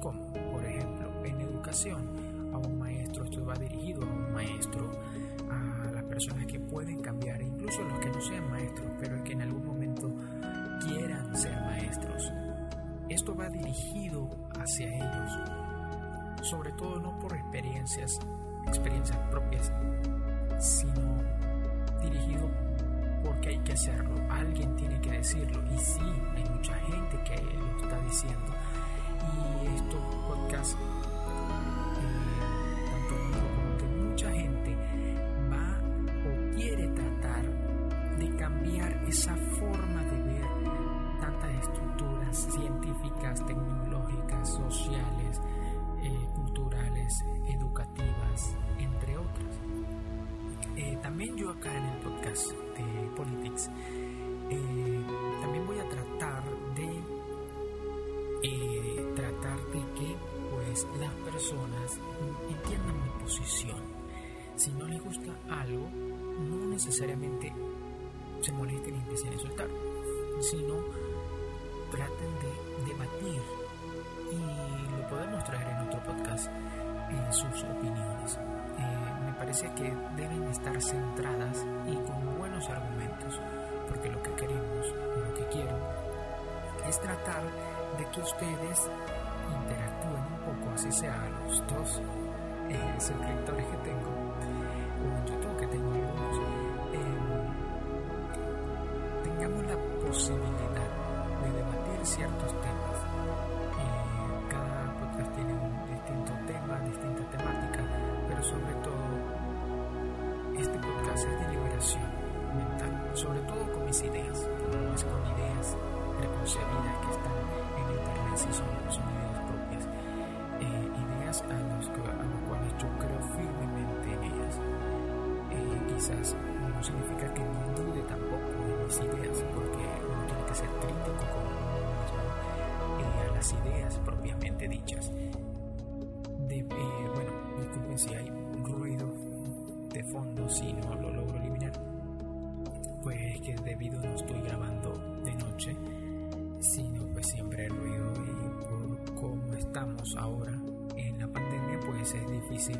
como, por ejemplo, en educación, a un maestro, esto va dirigido a un maestro, a las personas que pueden cambiar, incluso los que no sean maestros, pero que en algún momento quieran ser maestros. Esto va dirigido hacia ellos, sobre todo no por experiencias, experiencias propias, sino dirigido porque hay que hacerlo, alguien tiene que decirlo y sí, hay mucha gente que lo está diciendo y estos podcasts, eh, tanto como que mucha gente va o quiere tratar de cambiar esa forma de ver tantas estructuras científicas, tecnológicas, sociales, eh, culturales, educativas, entre otras. Eh, también yo acá en el podcast de Politics eh, algo, no necesariamente se molesten y empiecen a insultar, sino traten de debatir y lo podemos traer en otro podcast en sus opiniones. Eh, me parece que deben estar centradas y con buenos argumentos, porque lo que queremos, lo que quiero, es tratar de que ustedes interactúen un poco, así sea los dos eh, suscriptores que tengo, posibilidad de debatir ciertos temas. Eh, cada podcast tiene un distinto tema, distinta temática, pero sobre todo este podcast es de liberación mental, sobre todo con mis ideas, no es con ideas preconcebidas que están en internet, si son, son ideas propias, eh, ideas a los cuales yo creo firmemente en ellas. Eh, quizás no significa que no dude tampoco de mis ideas, dichas. De, eh, bueno, disculpen si hay ruido de fondo, si no lo logro eliminar, pues es que debido no estoy grabando de noche, sino pues siempre hay ruido y por cómo estamos ahora en la pandemia, pues es difícil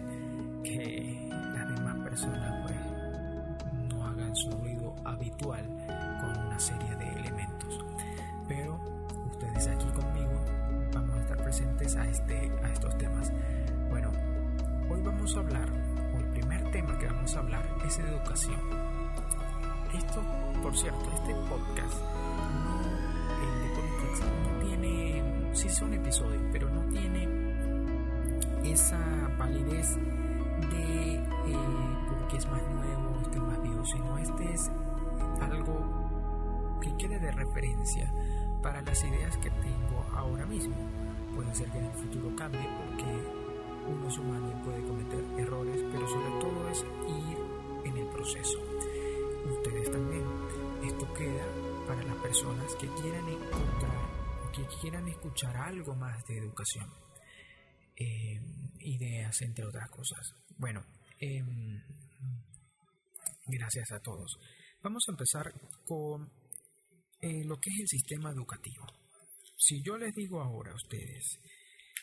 que las demás personas pues no hagan su ruido habitual con una serie es educación. Esto, por cierto, este podcast, no, el de Politics, no tiene, sí son episodios, pero no tiene esa validez de eh, porque es más nuevo, este es más viejo, sino este es algo que quede de referencia para las ideas que tengo ahora mismo. Puede ser que en el futuro cambie porque uno es humano y puede cometer errores, pero sobre todo es ir proceso. Ustedes también. Esto queda para las personas que quieran encontrar o que quieran escuchar algo más de educación. Eh, ideas, entre otras cosas. Bueno, eh, gracias a todos. Vamos a empezar con eh, lo que es el sistema educativo. Si yo les digo ahora a ustedes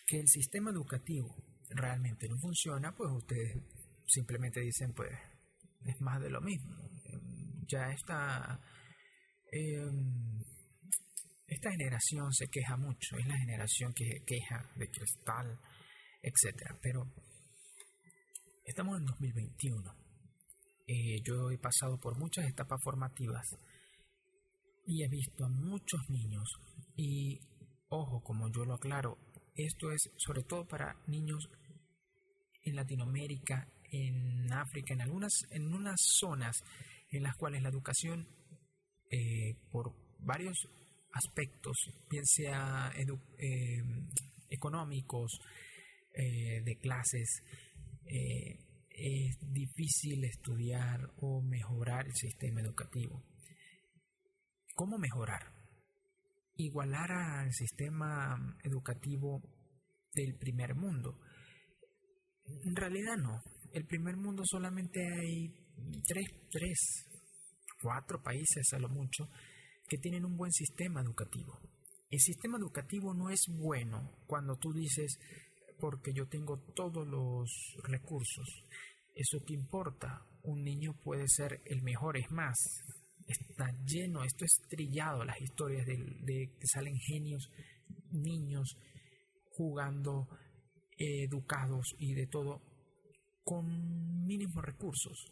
que el sistema educativo realmente no funciona, pues ustedes simplemente dicen, pues es más de lo mismo. Ya está, eh, esta generación se queja mucho, es la generación que queja de cristal, etc. Pero estamos en 2021. Eh, yo he pasado por muchas etapas formativas y he visto a muchos niños y, ojo, como yo lo aclaro, esto es sobre todo para niños en Latinoamérica, en África, en algunas, en unas zonas en las cuales la educación eh, por varios aspectos, bien sea eh, económicos, eh, de clases, es difícil estudiar o mejorar el sistema educativo. ¿Cómo mejorar? Igualar al sistema educativo del primer mundo. En realidad no. El primer mundo solamente hay tres, tres, cuatro países a lo mucho que tienen un buen sistema educativo. El sistema educativo no es bueno cuando tú dices porque yo tengo todos los recursos. Eso que importa. Un niño puede ser el mejor, es más. Está lleno, esto es trillado, las historias de, de que salen genios, niños jugando, educados y de todo, con mínimos recursos.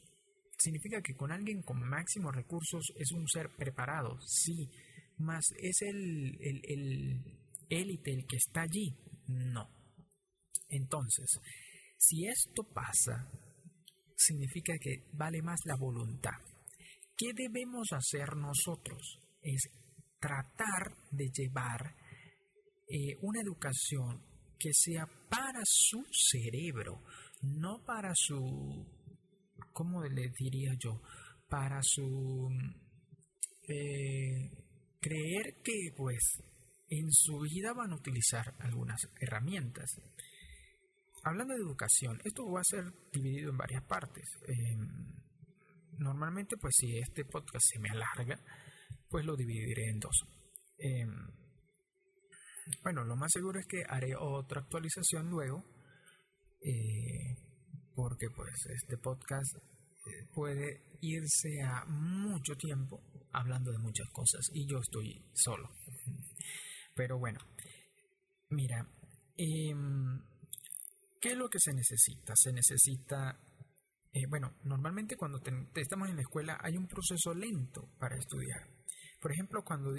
Significa que con alguien con máximos recursos es un ser preparado, sí, más es el, el, élite el que está allí. No. Entonces, si esto pasa, significa que vale más la voluntad. ¿Qué debemos hacer nosotros? Es tratar de llevar eh, una educación que sea para su cerebro, no para su, ¿cómo le diría yo? Para su eh, creer que pues en su vida van a utilizar algunas herramientas. Hablando de educación, esto va a ser dividido en varias partes. Em, normalmente, pues si este podcast se me alarga, pues lo dividiré en dos. Em, bueno, lo más seguro es que haré otra actualización luego eh, porque pues este podcast eh, puede irse a mucho tiempo hablando de muchas cosas y yo estoy solo. Pero bueno, mira, em, ¿qué es lo que se necesita? Se necesita, eh, bueno, normalmente cuando estamos en la escuela hay un proceso lento para estudiar. Por ejemplo, cuando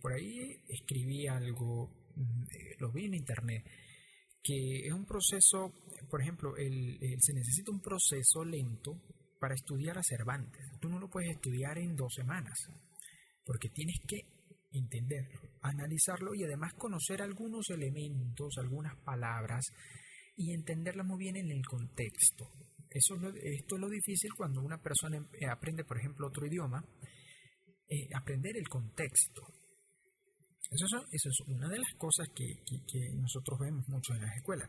por ahí escribí algo, mm, lo vi en internet, que es un proceso, por ejemplo, el, se necesita un proceso lento para estudiar a Cervantes. Tú no lo puedes estudiar en dos semanas, porque tienes que entenderlo, analizarlo y además conocer algunos elementos, algunas palabras y entenderlas muy bien en el contexto. Eso esto es lo difícil cuando una persona eh, aprende, por ejemplo, otro idioma, eh, aprender el contexto. Eso es, una de las cosas que, nosotros vemos mucho en las escuelas.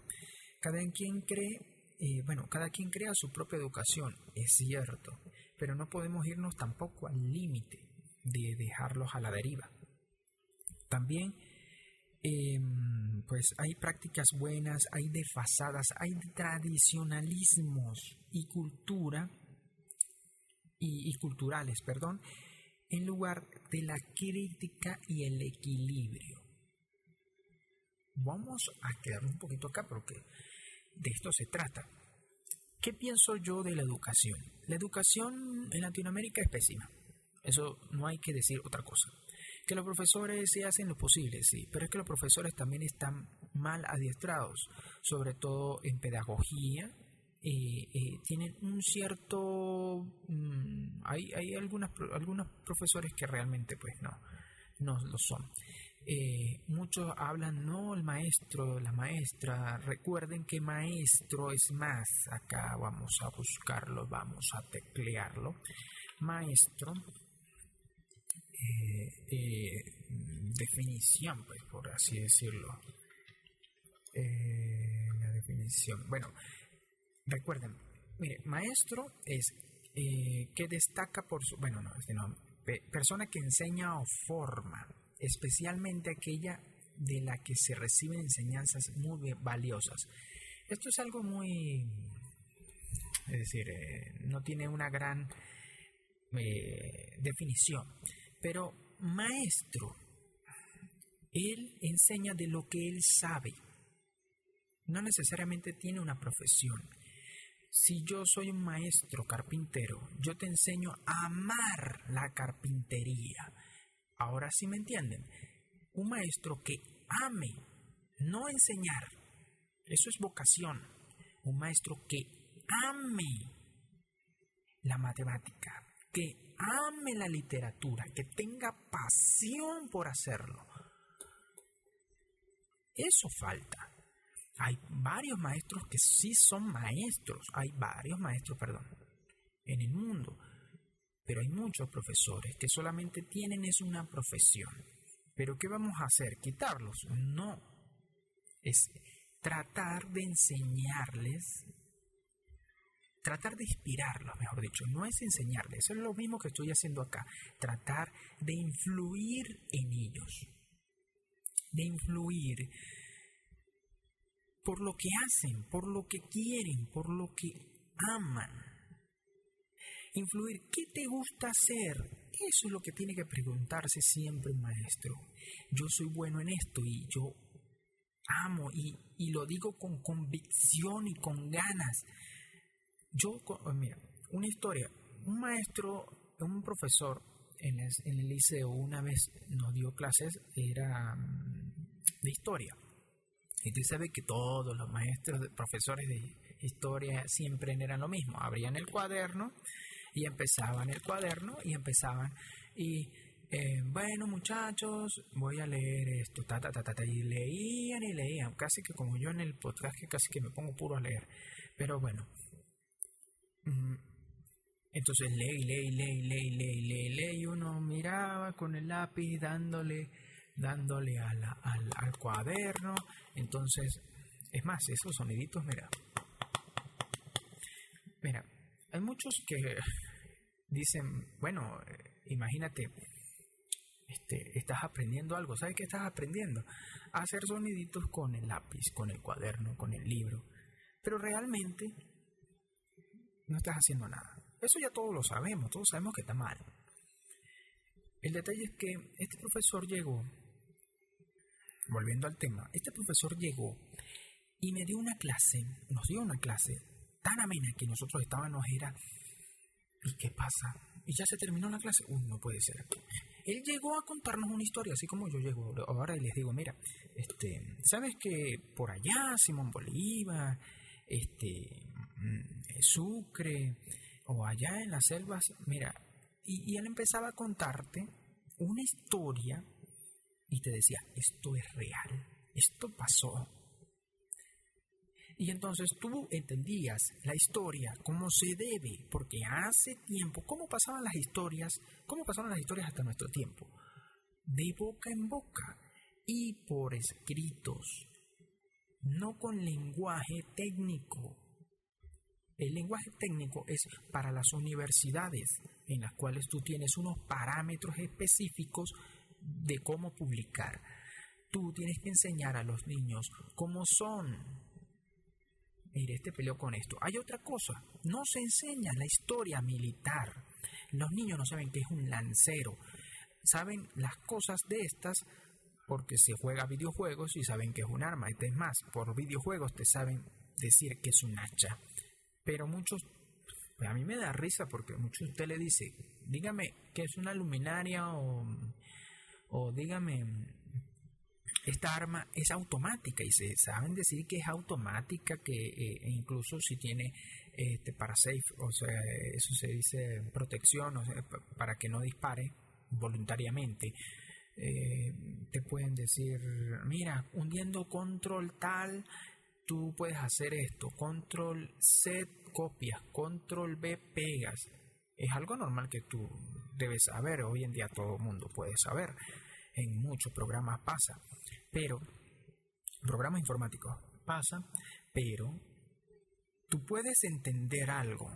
Cada quien cree, eh, bueno, cada quien crea su propia educación, es cierto, pero no podemos irnos tampoco al límite de dejarlos a la deriva. También, em, pues hay prácticas buenas, hay desfasadas, hay tradicionalismos y cultura y culturales, perdón, en lugar de la crítica y el equilibrio. Vamos a quedar un poquito acá porque de esto se trata. ¿Qué pienso yo de la educación? La educación en Latinoamérica es pésima. Eso no hay que decir otra cosa. Que los profesores se hacen lo posible, sí, pero es que los profesores también están mal adiestrados, sobre todo en pedagogía, eh, eh, tienen un cierto... Mm, hay hay algunas, algunos profesores que realmente pues no, no lo son. Eh, muchos hablan, no, el maestro, la maestra, recuerden que maestro es más, acá vamos a buscarlo, vamos a teclearlo. Maestro, definición, pues por así decirlo. la definición, bueno, Recuerden, mire, maestro es eh, que destaca por su, bueno, no, este persona que enseña o forma, especialmente aquella de la que se reciben enseñanzas muy valiosas. Esto es algo muy, es decir, eh, no tiene una gran eh, definición, pero maestro Él enseña de lo que él sabe. No necesariamente tiene una profesión. Si yo soy un maestro carpintero, yo te enseño a amar la carpintería. Ahora sí me entienden. Un maestro que ame, no enseñar. Eso es vocación. Un maestro que ame la matemática, que ame la literatura, que tenga pasión por hacerlo. Eso falta. Hay varios maestros que sí son maestros, hay varios maestros, perdón, en el mundo, pero hay muchos profesores que solamente tienen es una profesión. Pero ¿qué vamos a hacer? ¿Quitarlos? No. Es tratar de enseñarles, tratar de inspirarlos, mejor dicho. No es enseñarles, eso es lo mismo que estoy haciendo acá. Tratar de influir en ellos. De influir por lo que hacen, por lo que quieren, por lo que aman. Influir, ¿qué te gusta hacer? Eso es lo que tiene que preguntarse siempre un maestro. Yo soy bueno en esto y yo amo y, lo digo con convicción y con ganas. Yo, mira, una historia, un maestro, un profesor en el, en el liceo una vez nos dio clases, era mm, de historia y tú sabes que todos los maestros, profesores de historia siempre eran lo mismo. Abrían el cuaderno y empezaban el cuaderno y empezaban y eh, bueno muchachos voy a leer esto ta, y leían y leían casi que como yo en el podcast que casi que me pongo puro a leer pero bueno mm, entonces leí leí leí leí leí leí leí uno miraba con el lápiz dándole dándole al, al cuaderno. Entonces, es más, esos soniditos, mira. Mira, hay muchos que dicen, bueno, imagínate, este, estás aprendiendo algo. ¿Sabes qué estás aprendiendo? Hacer soniditos con el lápiz, con el cuaderno, con el libro. Pero realmente no estás haciendo nada. Eso ya todos lo sabemos, todos sabemos que está mal. El detalle es que este profesor llegó volviendo al tema, este profesor llegó y me dio una clase, nos dio una clase tan amena que nosotros estábamos, era, ¿y qué pasa? Y ya se terminó la clase. Uy, no puede ser. Él llegó a contarnos una historia, así como yo llego ahora y les digo, mira, este, ¿sabes que por allá Simón Bolívar, este, mm, Sucre, o allá en las selvas, mira, y él empezaba a contarte una historia y te decía, esto es real, esto pasó. Y entonces tú entendías la historia como se debe, porque hace tiempo, ¿cómo pasaban las historias? ¿Cómo pasaron las historias hasta nuestro tiempo? De boca en boca y por escritos, no con lenguaje técnico. El lenguaje técnico es para las universidades, en las cuales tú tienes unos parámetros específicos de cómo publicar. Tú tienes que enseñar a los niños cómo son. Mire, este peleó con esto. Hay otra cosa, no se enseña la historia militar. Los niños no saben qué es un lancero. Saben las cosas de estas porque se juega videojuegos y saben que es un arma. Es más, por videojuegos te saben decir que es un hacha. Pero muchos, pues a mí me da risa porque muchos usted le dice, dígame que es una luminaria o o dígame, esta arma es automática y se saben decir que es automática, que eh, e incluso si tiene este, para safe, o sea, eso se dice protección, para que no dispare voluntariamente. Eh, te pueden decir, mira, hundiendo control tal, tú puedes hacer esto, control C copias, control B pegas. Es algo normal que tú debes saber, hoy en día todo el mundo puede saber, en muchos programas pasa, pero, programas informáticos pasa, pero tú puedes entender algo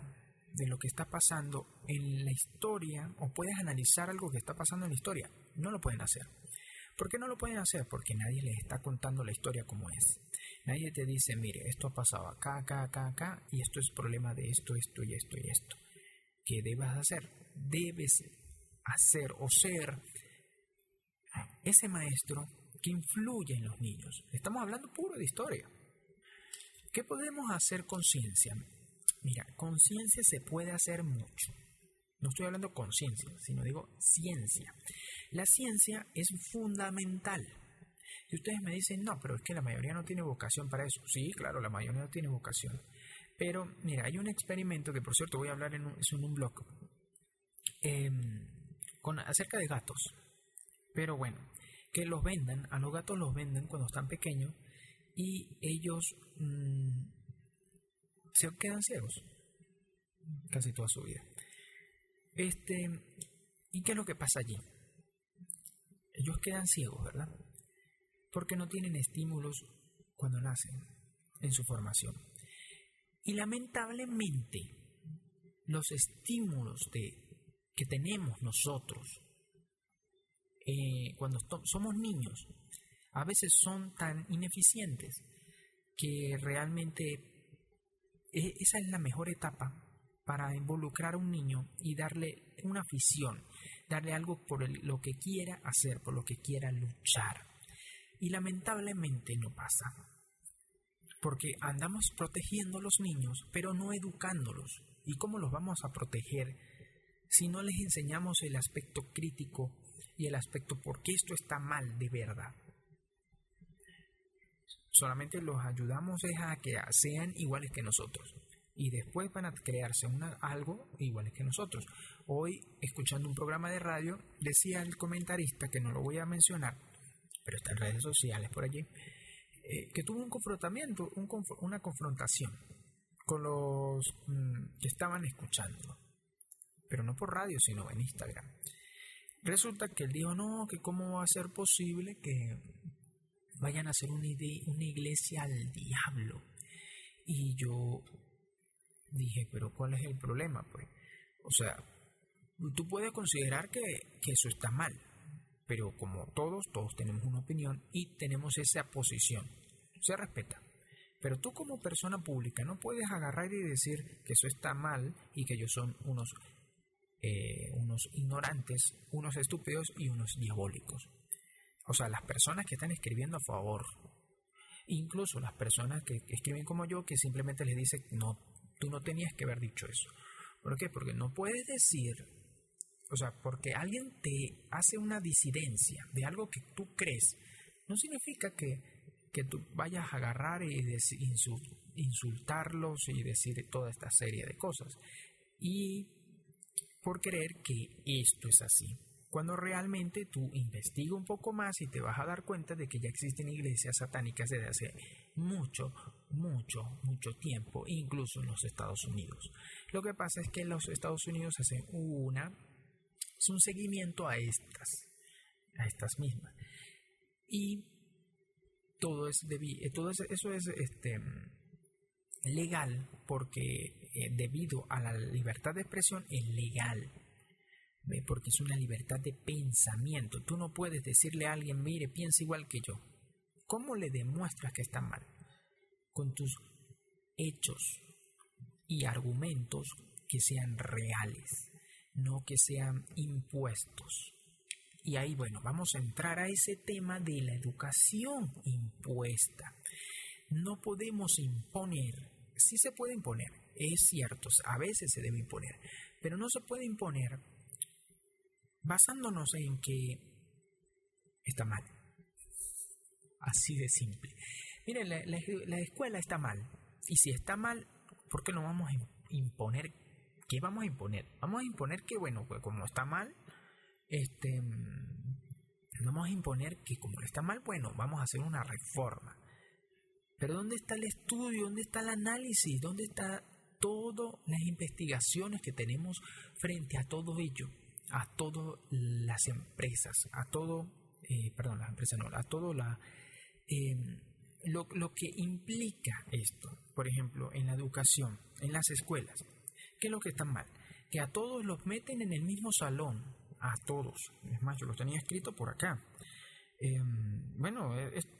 de lo que está pasando en la historia o puedes analizar algo que está pasando en la historia. No lo pueden hacer. ¿Por qué no lo pueden hacer? Porque nadie les está contando la historia como es. Nadie te dice, mire, esto ha pasado acá, acá, acá, acá, y esto es problema de esto, esto y esto y esto. ¿Qué debes hacer? Debes hacer o ser ese maestro que influye en los niños. Estamos hablando puro de historia. ¿Qué podemos hacer con ciencia? Mira, con ciencia se puede hacer mucho. No estoy hablando conciencia, sino digo ciencia. La ciencia es fundamental. Y ustedes me dicen, no, pero es que la mayoría no tiene vocación para eso. Sí, claro, la mayoría no tiene vocación. Pero mira, hay un experimento que por cierto voy a hablar en un, en un blog em, con, acerca de gatos. Pero bueno, que los vendan, a los gatos los venden cuando están pequeños y ellos mm, se quedan ciegos casi toda su vida. Este, ¿y qué es lo que pasa allí? Ellos quedan ciegos, ¿verdad? Porque no tienen estímulos cuando nacen en su formación. Y lamentablemente, los estímulos de, que tenemos nosotros eh, cuando somos niños a veces son tan ineficientes que realmente e, esa es la mejor etapa para involucrar a un niño y darle una afición, darle algo por lo que quiera hacer, por lo que quiera luchar. Y lamentablemente no pasa porque andamos protegiendo a los niños, pero no educándolos. ¿Y cómo los vamos a proteger si no les enseñamos el aspecto crítico y el aspecto por qué esto está mal de verdad? Solamente los ayudamos a que sean iguales que nosotros y después van a crearse una, algo iguales que nosotros. Hoy, escuchando un programa de radio, decía el comentarista, que no lo voy a mencionar, pero está en redes sociales por allí, eh, que tuvo un confrontamiento, una confrontación con los mm, que estaban escuchando, pero no por radio, sino en Instagram. Resulta que él dijo, no, que cómo va a ser posible que vayan a hacer una, iglesia al diablo. Y yo dije, pero ¿cuál es el problema? Pues, o sea, tú puedes considerar que eso está mal, pero como todos, todos tenemos una opinión y tenemos esa posición. Se respeta. Pero tú como persona pública no puedes agarrar y decir que eso está mal y que ellos son unos, eh, unos ignorantes, unos estúpidos y unos diabólicos. O sea, las personas que están escribiendo a favor, incluso las personas que escriben como yo, que simplemente les dice, no, tú no tenías que haber dicho eso. ¿Por qué? Porque no puedes decir o sea, porque alguien te hace una disidencia de algo que tú crees, no significa que, que tú vayas a agarrar y insultarlos y decir toda esta serie de cosas. Y por creer que esto es así. Cuando realmente tú investigas un poco más y te vas a dar cuenta de que ya existen iglesias satánicas desde hace mucho, mucho, mucho tiempo, incluso en los Estados Unidos. Lo que pasa es que en los Estados Unidos hacen una es un seguimiento a estas, a estas mismas. Y todo, es eh, todo eso es este, legal porque eh, debido a la libertad de expresión es legal. Porque es una libertad de pensamiento. Tú no puedes decirle a alguien, mire, piensa igual que yo. ¿Cómo le demuestras que está mal? Con tus hechos y argumentos que sean reales no que sean impuestos. Y ahí, bueno, vamos a entrar a ese tema de la educación impuesta. No podemos imponer, sí se puede imponer, es cierto, a veces se debe imponer, pero no se puede imponer basándonos en que está mal. Así de simple. Miren, la, la escuela está mal. Y si está mal, ¿por qué no vamos a imponer ¿qué vamos a imponer? Vamos a imponer que, bueno, pues como está mal, este, vamos a imponer que como está mal, bueno, vamos a hacer una reforma. Pero ¿dónde está el estudio? ¿Dónde está el análisis? ¿Dónde está todas las investigaciones que tenemos frente a todo ello? A todas las empresas, a todo, eh, perdón, las empresas no, a todo la, em, lo, lo que implica esto, por ejemplo, en la educación, en las escuelas. ¿Qué es lo que está mal? Que a todos los meten en el mismo salón, a todos. Es más, yo lo tenía escrito por acá. Em, bueno,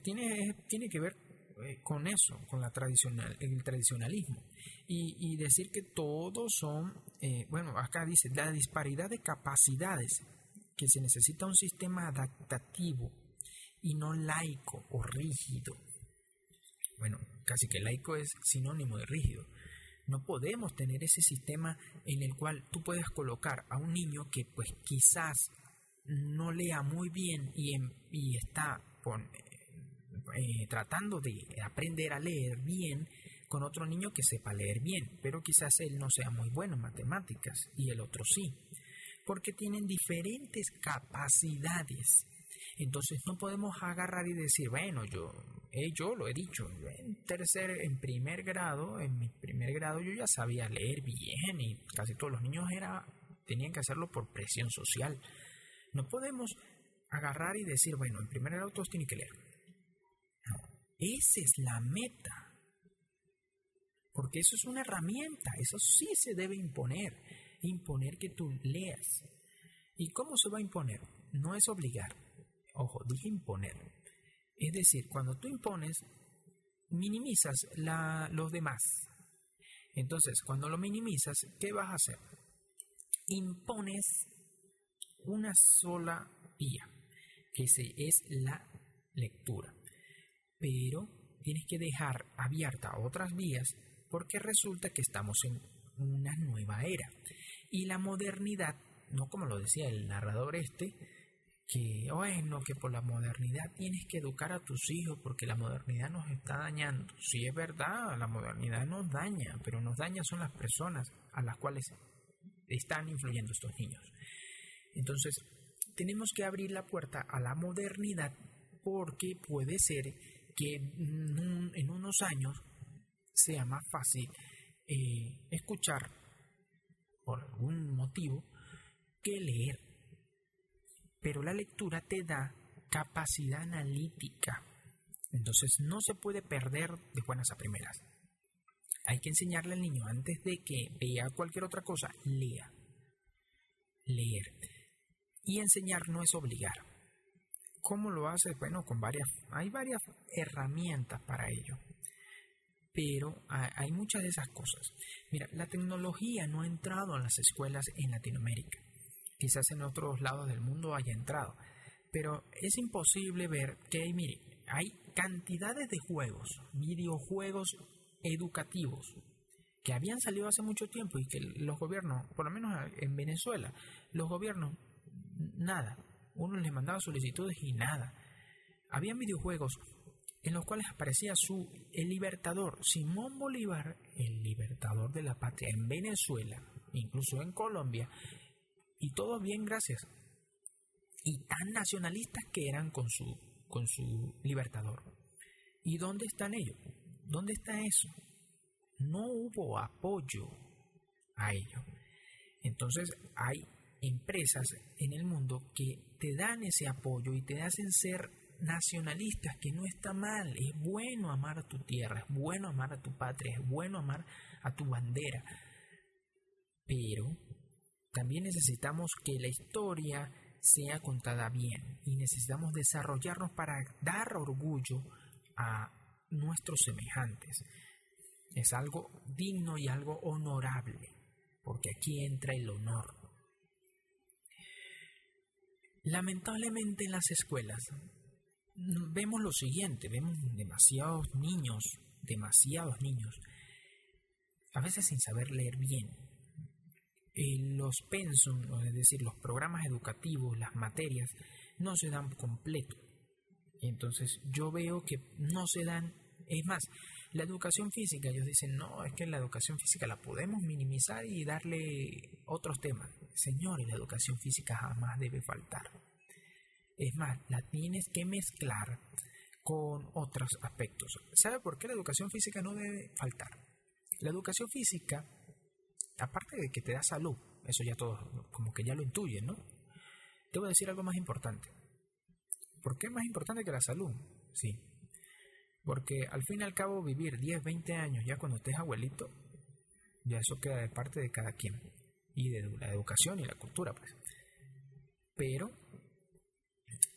tiene, tiene que ver eh, con eso, con la tradicional, el tradicionalismo. Y, decir que todos son, eh, bueno, acá dice, la disparidad de capacidades, que se necesita un sistema adaptativo y no laico o rígido. Bueno, casi que laico es sinónimo de rígido. No podemos tener ese sistema en el cual tú puedes colocar a un niño que pues quizás no lea muy bien y, está eh, tratando de aprender a leer bien con otro niño que sepa leer bien, pero quizás él no sea muy bueno en matemáticas y el otro sí, porque tienen diferentes capacidades. Entonces no podemos agarrar y decir, bueno, yo, eh, yo lo he dicho, en tercer, en primer grado, en mi primer grado yo ya sabía leer bien y casi todos los niños era, tenían que hacerlo por presión social. No podemos agarrar y decir, bueno, en primer grado todos tienen que leer. No, esa es la meta. Porque eso es una herramienta, eso sí se debe imponer, imponer que tú leas. ¿Y cómo se va a imponer? No es obligar, ojo, dije imponer. Es decir, cuando tú impones, minimizas los demás. Entonces, cuando lo minimizas, ¿qué vas a hacer? Impones una sola vía, que es la lectura. Pero tienes que dejar abierta otras vías porque resulta que estamos en una nueva era. Y la modernidad, no como lo decía el narrador este, que, bueno, que por la modernidad tienes que educar a tus hijos porque la modernidad nos está dañando. Sí es verdad, la modernidad nos daña, pero nos daña son las personas a las cuales están influyendo estos niños. Entonces, tenemos que abrir la puerta a la modernidad porque puede ser que en unos años sea más fácil eh, escuchar por algún motivo que leer. Pero la lectura te da capacidad analítica. Entonces no se puede perder de buenas a primeras. Hay que enseñarle al niño antes de que vea cualquier otra cosa, lea. Leer. Y enseñar no es obligar. ¿Cómo lo hace? Bueno, con varias, hay varias herramientas para ello pero hay muchas de esas cosas. Mira, la tecnología no ha entrado en las escuelas en Latinoamérica. Quizás en otros lados del mundo haya entrado, pero es imposible ver que, mire, hay cantidades de juegos, videojuegos educativos, que habían salido hace mucho tiempo y que los gobiernos, por lo menos en Venezuela, los gobiernos, nada. Uno les mandaba solicitudes y nada. Habían videojuegos en los cuales aparecía su el libertador Simón Bolívar, el libertador de la patria en Venezuela, incluso en Colombia, y todo bien gracias. Y tan nacionalistas que eran con su con su libertador. ¿Y dónde están ellos? ¿Dónde está eso? No hubo apoyo a ello. Entonces hay empresas en el mundo que te dan ese apoyo y te hacen ser nacionalistas, que no está mal, es bueno amar a tu tierra, es bueno amar a tu patria, es bueno amar a tu bandera. Pero también necesitamos que la historia sea contada bien y necesitamos desarrollarnos para dar orgullo a nuestros semejantes. Es algo digno y algo honorable, porque aquí entra el honor. Lamentablemente en las escuelas vemos lo siguiente, vemos demasiados niños, demasiados niños, a veces sin saber leer bien. Eh, los pensum, es decir, los programas educativos, las materias, no se dan completo. Entonces yo veo que no se dan, es más, la educación física, ellos dicen, no, es que la educación física la podemos minimizar y darle otros temas. Señores, la educación física jamás debe faltar. Es más, la tienes que mezclar con otros aspectos. ¿Sabe por qué la educación física no debe faltar? La educación física, aparte de que te da salud, eso ya todos como que ya lo intuyen, ¿no? Te voy a decir algo más importante. ¿Por qué es más importante que la salud? Sí. Porque al fin y al cabo vivir 10, 20 años ya cuando estés abuelito, ya eso queda de parte de cada quien. Y de la educación y la cultura, pues. Pero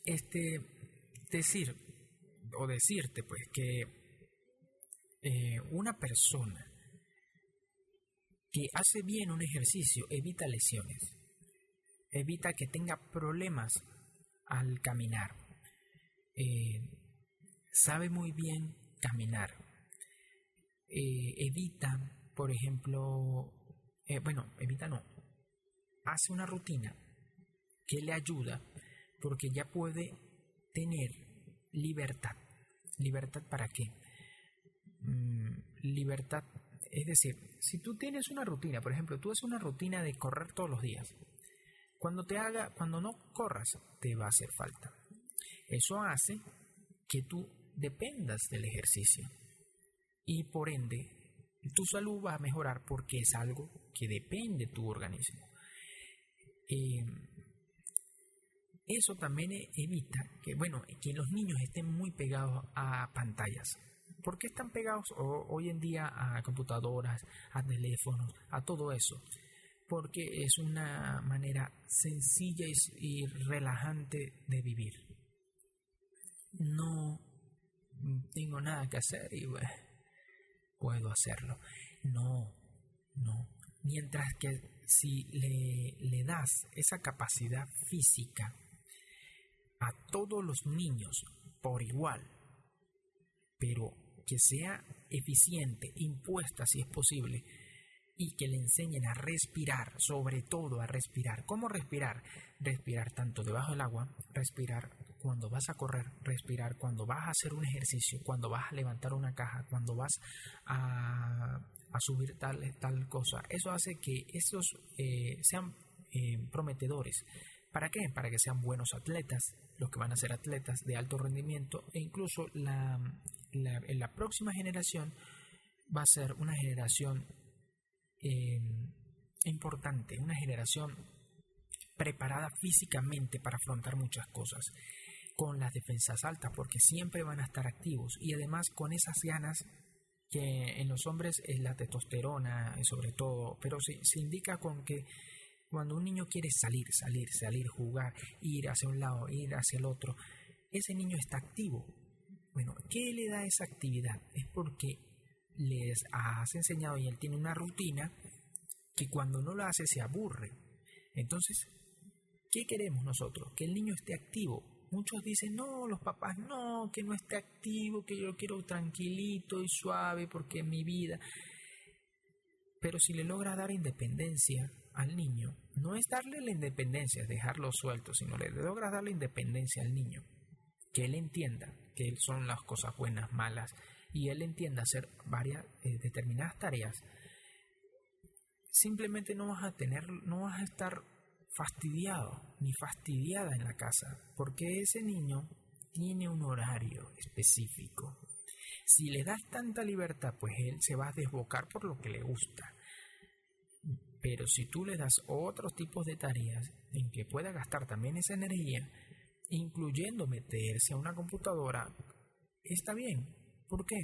este, decir o decirte pues que eh, una persona que hace bien un ejercicio evita lesiones, evita que tenga problemas al caminar, eh, sabe muy bien caminar. Eh, evita, por ejemplo, eh, bueno, evita no, hace una rutina que le ayuda porque ya puede tener libertad. ¿Libertad para qué? Mm, libertad, es decir, si tú tienes una rutina, por ejemplo, tú haces una rutina de correr todos los días, cuando te haga, cuando no corras, te va a hacer falta. Eso hace que tú dependas del ejercicio y por ende tu salud va a mejorar porque es algo que depende de tu organismo. Eh, eso también evita que, bueno, que los niños estén muy pegados a pantallas. ¿Por qué están pegados hoy en día a computadoras, a teléfonos, a todo eso? Porque es una manera sencilla y relajante de vivir. No tengo nada que hacer y puedo hacerlo. No, no. Mientras que si le, das esa capacidad física a todos los niños por igual, pero que sea eficiente, impuesta si es posible, y que le enseñen a respirar, sobre todo a respirar. ¿Cómo respirar? Respirar tanto debajo del agua, respirar cuando vas a correr, respirar cuando vas a hacer un ejercicio, cuando vas a levantar una caja, cuando vas a, subir tal, tal cosa. Eso hace que esos eh, sean eh, prometedores. ¿Para qué? Para que sean buenos atletas, los que van a ser atletas de alto rendimiento e incluso la, en la próxima generación va a ser una generación eh, importante, una generación preparada físicamente para afrontar muchas cosas con las defensas altas porque siempre van a estar activos y además con esas ganas que en los hombres es la testosterona sobre todo, pero se indica con que cuando un niño quiere salir, salir, salir, jugar, ir hacia un lado, ir hacia el otro, ese niño está activo. Bueno, ¿qué le da esa actividad? Es porque les has enseñado y él tiene una rutina que cuando no lo hace se aburre. Entonces, ¿qué queremos nosotros? Que el niño esté activo. Muchos dicen, no, los papás, no, que no esté activo, que yo lo quiero tranquilito y suave porque es mi vida. Pero si le logra dar independencia al niño, no es darle la independencia, es dejarlo suelto, sino le logra darle independencia al niño. Que él entienda que son las cosas buenas, malas, y él entienda hacer varias eh, determinadas tareas, simplemente no vas a tener, no vas a estar fastidiado ni fastidiada en la casa, porque ese niño tiene un horario específico. Si le das tanta libertad, pues él se va a desbocar por lo que le gusta. Pero si tú le das otros tipos de tareas en que pueda gastar también esa energía, incluyendo meterse a una computadora, está bien. ¿Por qué?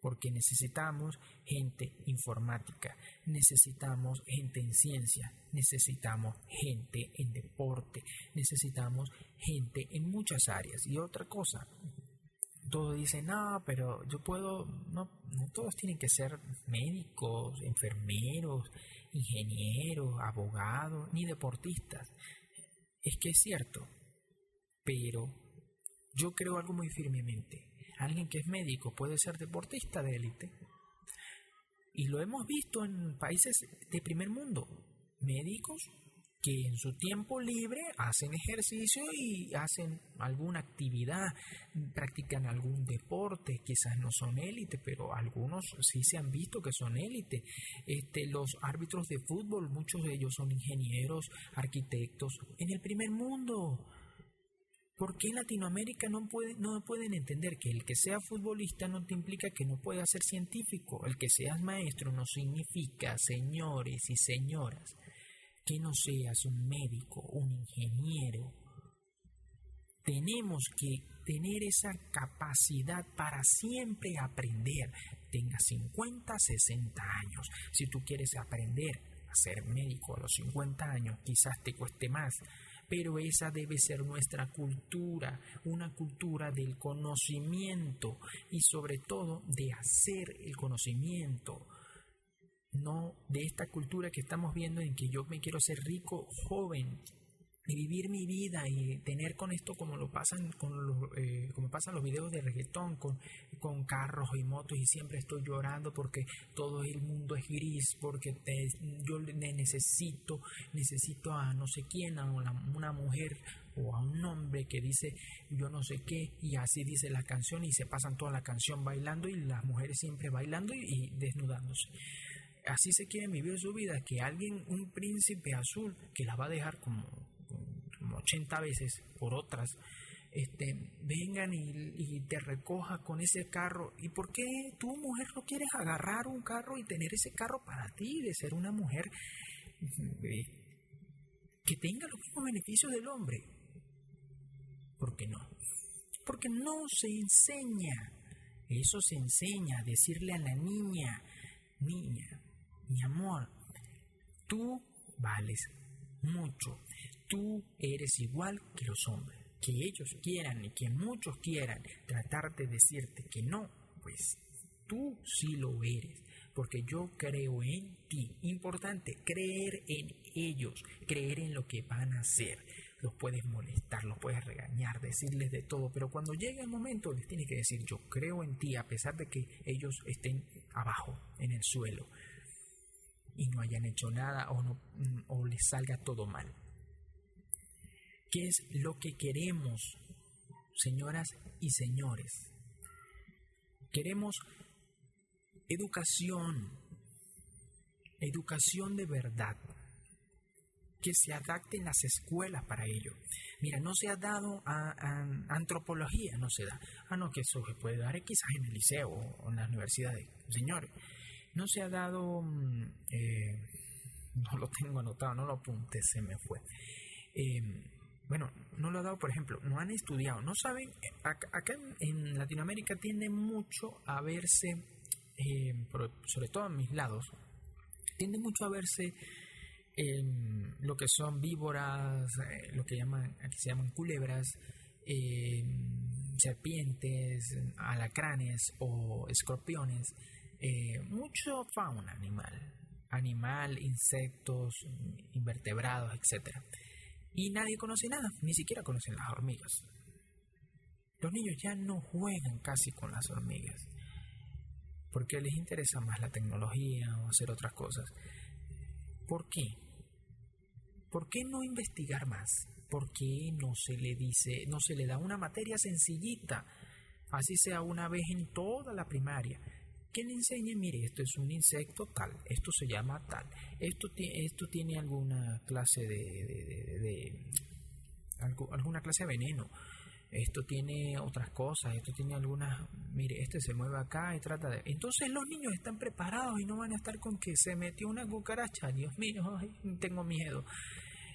Porque necesitamos gente informática, necesitamos gente en ciencia, necesitamos gente en deporte, necesitamos gente en muchas áreas. Y otra cosa, todos dicen, no, pero yo puedo, no, no todos tienen que ser médicos, enfermeros, ingenieros, abogados, ni deportistas. Es que es cierto, pero yo creo algo muy firmemente. Alguien que es médico puede ser deportista de élite. Y lo hemos visto en países de primer mundo. Médicos que en su tiempo libre hacen ejercicio y hacen alguna actividad, practican algún deporte, quizás no son élite, pero algunos sí se han visto que son élite. Este, los árbitros de fútbol, muchos de ellos son ingenieros, arquitectos, en el primer mundo. ¿Por qué en Latinoamérica no, no pueden entender que el que sea futbolista no te implica que no pueda ser científico? El que seas maestro no significa, señores y señoras, que no seas un médico, un ingeniero. Tenemos que tener esa capacidad para siempre aprender. Tenga 50, 60 años. Si tú quieres aprender a ser médico a los 50 años, quizás te cueste más. Pero esa debe ser nuestra cultura, una cultura del conocimiento y sobre todo de hacer el conocimiento no de esta cultura que estamos viendo en que yo me quiero ser rico joven. Y vivir mi vida y tener con esto como lo pasan con los, eh, como pasan los videos de reggaetón con, con carros y motos y siempre estoy llorando porque todo el mundo es gris porque yo necesito necesito a no sé quién a una, mujer o a un hombre que dice yo no sé qué y así dice la canción y se pasan toda la canción bailando y las mujeres siempre bailando y desnudándose. Así se quieren vivir su vida que alguien un príncipe azul que la va a dejar como 80 veces por otras, este, vengan y, te recoja con ese carro. ¿Y por qué tú, mujer, no quieres agarrar un carro y tener ese carro para ti, de ser una mujer eh, que tenga los mismos beneficios del hombre? ¿Por qué no? Porque no se enseña. Eso se enseña, decirle a la niña, niña, mi amor, tú vales mucho tú eres igual que los hombres. Que ellos quieran y que muchos quieran tratar de decirte que no, pues tú sí lo eres. Porque yo creo en ti. Importante, creer en ellos, creer en lo que van a hacer. Los puedes molestar, los puedes regañar, decirles de todo, pero cuando llegue el momento les tienes que decir yo creo en ti a pesar de que ellos estén abajo, en el suelo, y no hayan hecho nada o, no, o les salga todo mal. ¿Qué es lo que queremos, señoras y señores? Queremos educación, educación de verdad, que se adapte en las escuelas para ello. Mira, no se ha dado a, antropología, no se da. Ah, no, que eso se puede dar quizás en el liceo o en las universidades. Señores, no se ha dado, mm, eh, no lo tengo anotado, no lo apunté, se me fue. Eh, bueno, no lo ha dado, por ejemplo, no han estudiado, no saben, acá, en Latinoamérica tiende mucho a verse, eh, sobre todo en mis lados, tiende mucho a verse em, lo que son víboras, eh, lo que se llaman culebras, em, serpientes, alacranes o escorpiones, eh, mucho fauna animal, animal, insectos, invertebrados, etcétera y nadie conoce nada, ni siquiera conocen las hormigas. Los niños ya no juegan casi con las hormigas, porque les interesa más la tecnología o hacer otras cosas. ¿Por qué? ¿Por qué no investigar más? ¿Por qué no se le dice, no se le da una materia sencillita, así sea una vez en toda la primaria? Que le enseñe, mire, esto es un insecto tal, esto se llama tal, esto, esto tiene alguna clase de, alguna clase de veneno, esto tiene otras cosas, esto tiene algunas, mire, este se mueve acá y trata de... Entonces los niños están preparados y no van a estar con que se metió una cucaracha, Dios mío, tengo miedo.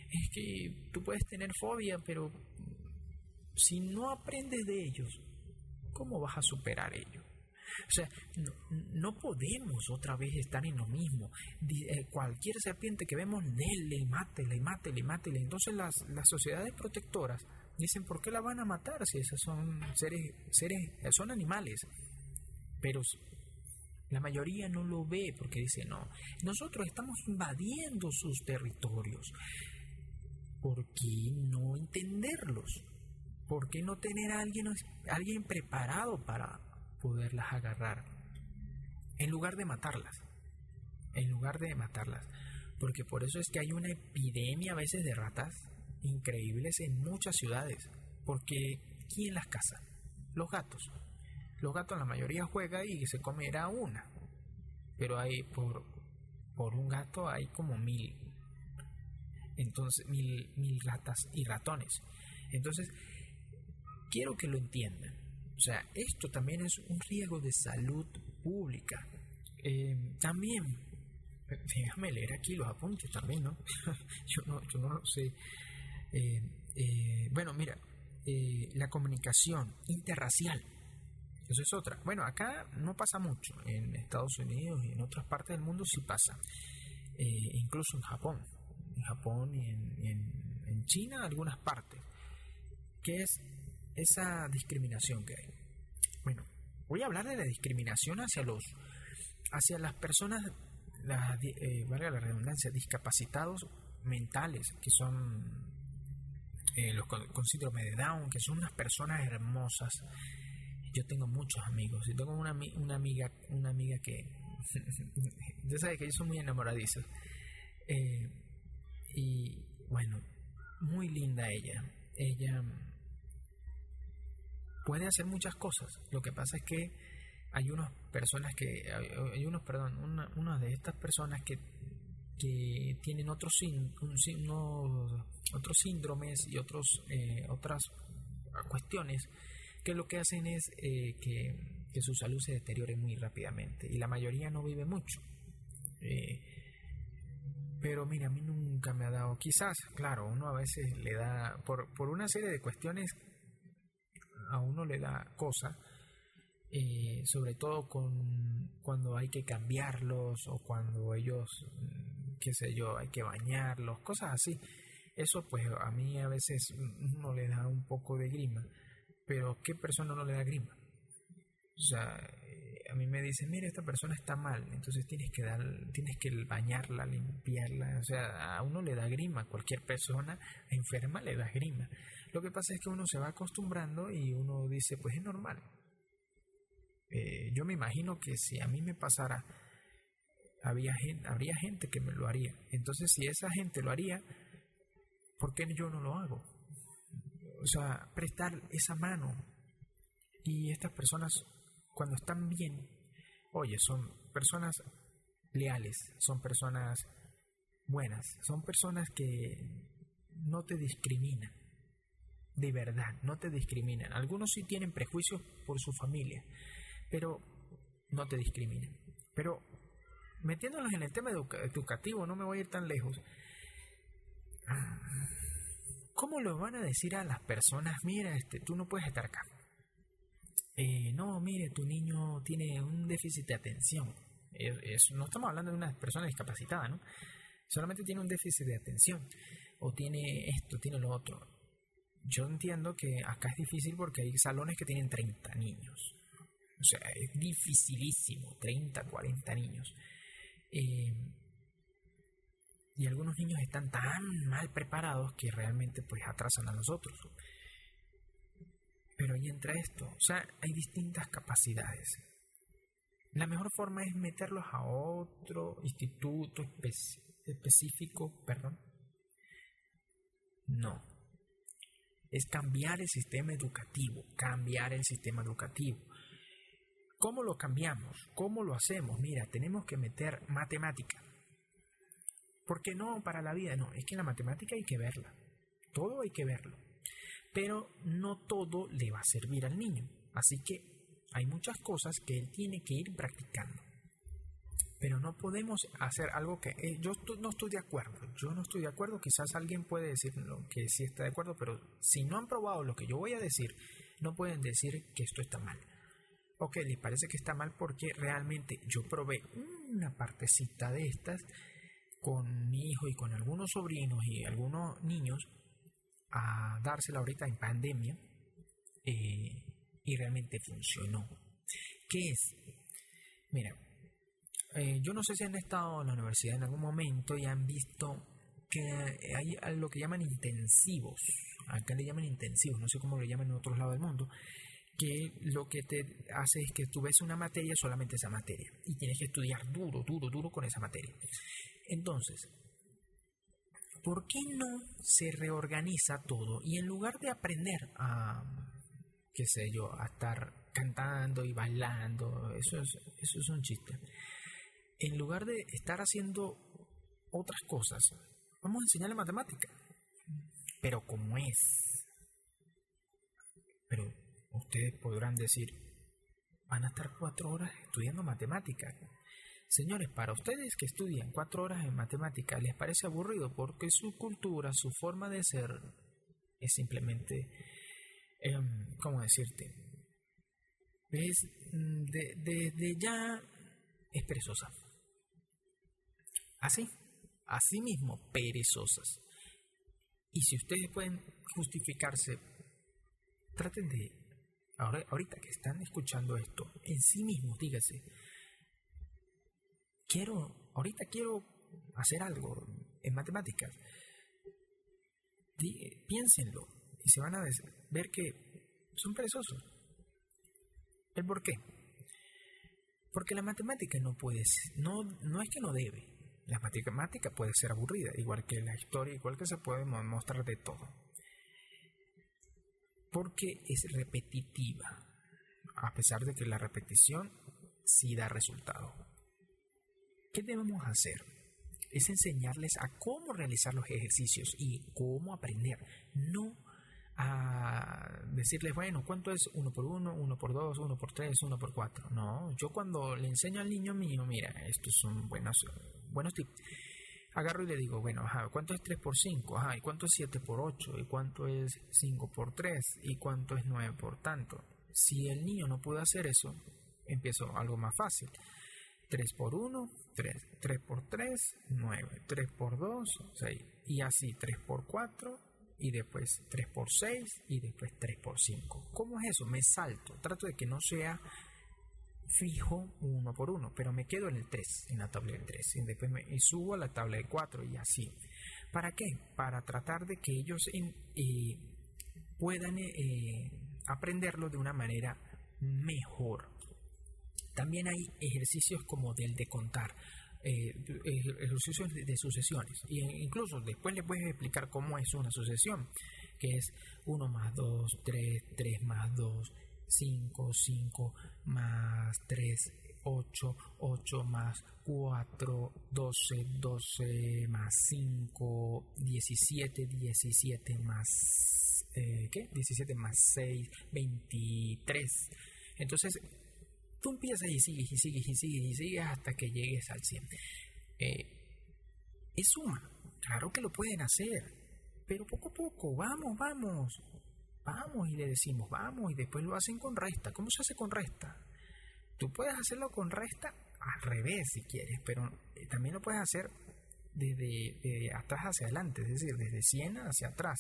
Es que tú puedes tener fobia, pero si no aprendes de ellos, ¿cómo vas a superar ello? O sea, no, podemos otra vez estar en lo mismo. Eh, cualquier serpiente que vemos, le mátele, mátele, mátele. Entonces las, las sociedades protectoras dicen, ¿por qué la van a matar si esos son seres, seres, son animales? Pero la mayoría no lo ve porque dice, no, nosotros estamos invadiendo sus territorios. ¿Por qué no entenderlos? ¿Por qué no tener a alguien, alguien preparado para, poderlas agarrar, en lugar de matarlas, en lugar de matarlas, porque por eso es que hay una epidemia a veces de ratas increíbles en muchas ciudades, porque ¿quién las caza? Los gatos. Los gatos la mayoría juega y se comerá una, pero hay por, por un gato hay como mil, entonces mil, mil ratas y ratones. Entonces, quiero que lo entiendan o sea, esto también es un riesgo de salud pública. Eh, también, déjame leer aquí los apuntes también, ¿no? yo, no yo no lo sé. Eh, eh, bueno, mira, la comunicación interracial. Eso es otra. Bueno, acá no pasa mucho. En Estados Unidos y en otras partes del mundo sí pasa. incluso en Japón. En Japón y en, en, en China, algunas partes. Que es esa discriminación que hay. Bueno, voy a hablar de la discriminación hacia los hacia las personas, la, eh, valga la redundancia, discapacitados mentales, que son eh, los con, síndrome de Down, que son unas personas hermosas. Yo tengo muchos amigos y tengo una, una amiga, una amiga que, ya sabes que ellos son muy enamoradizos. Eh, y bueno, muy linda ella. Ella puede hacer muchas cosas. Lo que pasa es que hay unas personas que, hay unos, perdón, una, de estas personas que, que tienen otros, otros síndromes y otros, eh, otras cuestiones que lo que hacen es eh, que, su salud se deteriore muy rápidamente y la mayoría no vive mucho. Eh, pero mira, a mí nunca me ha dado, quizás, claro, uno a veces le da, por, por una serie de cuestiones, a uno le da cosa, eh, sobre todo con cuando hay que cambiarlos o cuando ellos, mm, qué sé yo, hay que bañarlos, cosas así. Eso pues a mí a veces no le da un poco de grima, pero ¿qué persona no le da grima? O sea, eh, a mí me dicen, mira, esta persona está mal, entonces tienes que dar, tienes que bañarla, limpiarla, o sea, a uno le da grima, cualquier persona enferma le da grima. Lo que pasa es que uno se va acostumbrando y uno dice, pues es normal, eh, yo me imagino que si a mí me pasara, había gente, habría gente que me lo haría. Entonces, si esa gente lo haría, ¿por qué yo no lo hago? O sea, prestar esa mano. Y estas personas, cuando están bien, oye, son personas leales, son personas buenas, son personas que no te discriminan. De verdad, no te discriminan. Algunos sí tienen prejuicios por su familia, pero no te discriminen. Pero metiéndonos en el tema educativo, no me voy a ir tan lejos. ¿Cómo lo van a decir a las personas? Mira, este, tú no puedes estar acá. Eh, no, mire, tu niño tiene un déficit de atención. no estamos hablando de una persona discapacitada, ¿no? Solamente tiene un déficit de atención. O tiene esto, tiene lo otro. Yo entiendo que acá es difícil porque hay salones que tienen 30 niños. O sea, es dificilísimo, 30, 40 niños. Eh, y algunos niños están tan mal preparados que realmente pues atrasan a los otros. Pero ahí entra esto, o sea, hay distintas capacidades. La mejor forma es meterlos a otro instituto específico, perdón. No. Es cambiar el sistema educativo, cambiar el sistema educativo. ¿Cómo lo cambiamos? ¿Cómo lo hacemos? Mira, tenemos que meter matemática. ¿Por qué no para la vida? No, es que la matemática hay que verla. Todo hay que verlo. Pero no todo le va a servir al niño. Así que hay muchas cosas que él tiene que ir practicando. Pero no podemos hacer algo que eh, yo no estoy de acuerdo. Yo no estoy de acuerdo. Quizás alguien puede decir que sí está de acuerdo, pero si no han probado lo que yo voy a decir, no pueden decir que esto está mal ok, les parece que está mal porque realmente yo probé una partecita de estas con mi hijo y con algunos sobrinos y algunos niños a dársela ahorita en pandemia eh, y realmente funcionó. ¿Qué es? Mira, eh, yo no sé si han estado en la universidad en algún momento y han visto que hay lo que llaman intensivos. Acá le llaman intensivos, no sé cómo lo llaman en otros lados del mundo que lo que te hace es que tú ves una materia, solamente esa materia, y tienes que estudiar duro, duro, duro con esa materia. Entonces, ¿por qué no se reorganiza todo y en lugar de aprender a, qué sé yo, a estar cantando y bailando, eso es, eso es un chiste, en lugar de estar haciendo otras cosas, vamos a enseñarle matemática, pero como es, pero Ustedes podrán decir, van a estar cuatro horas estudiando matemáticas. Señores, para ustedes que estudian cuatro horas en matemáticas, ¿les parece aburrido? Porque su cultura, su forma de ser es simplemente, em, ¿cómo decirte? Es de, de ya es perezosa. Así, así mismo, perezosas. Y si ustedes pueden justificarse, traten de ahora, ahorita que están escuchando esto, en sí mismos, dígase, quiero, ahorita quiero hacer algo en matemáticas. piénsenlo y se van a ver que son perezosos. ¿El por qué? Porque la matemática no puede, no, no es que no debe. La matemática puede ser aburrida, igual que la historia, igual que se puede mostrar de todo. Porque es repetitiva, a pesar de que la repetición sí da resultado. ¿Qué debemos hacer? Es enseñarles a cómo realizar los ejercicios y cómo aprender, no a decirles, bueno, ¿cuánto es uno por uno, uno por dos, uno por tres, uno por cuatro? No, yo cuando le enseño al niño mío, mira, estos son buenos, buenos tips. Agarro y le digo, bueno, ajá, ¿cuánto es 3 por 5? Ajá, ¿y cuánto es 7 por 8? ¿Y cuánto es 5 por 3? ¿Y cuánto es 9 por tanto? Si el niño no puede hacer eso, empiezo algo más fácil. 3 por 1, 3. 3 por 3, 9. 3 por 2, 6. Y así 3 por 4, y después 3 por 6 y después 3 por 5. ¿Cómo es eso? Me salto, trato de que no sea fijo uno por uno, pero me quedo en el 3, en la tabla del 3, y después me subo a la tabla de 4 y así. ¿Para qué? Para tratar de que ellos eh, puedan eh, aprenderlo de una manera mejor. También hay ejercicios como del de contar. Eh, ejercicios de, sucesiones. Y incluso después les a explicar cómo es una sucesión, que es 1 más 2, 3, 3 más 2, 5, 5 más 3, 8, 8 más 4, 12, 12 más 5, 17, 17 más, eh, ¿qué? 17 más 6, 23. Entonces, tú empiezas y sigues y sigues y sigues y sigues hasta que llegues al 100. Eh, es suma, claro que lo pueden hacer, pero poco a poco, vamos, vamos, vamos y le decimos vamos y después lo hacen con resta. ¿Cómo se hace con resta? Tú puedes hacerlo con resta al revés si quieres, pero eh, también lo puedes hacer desde, desde atrás hacia adelante, es decir, desde 100 hacia atrás.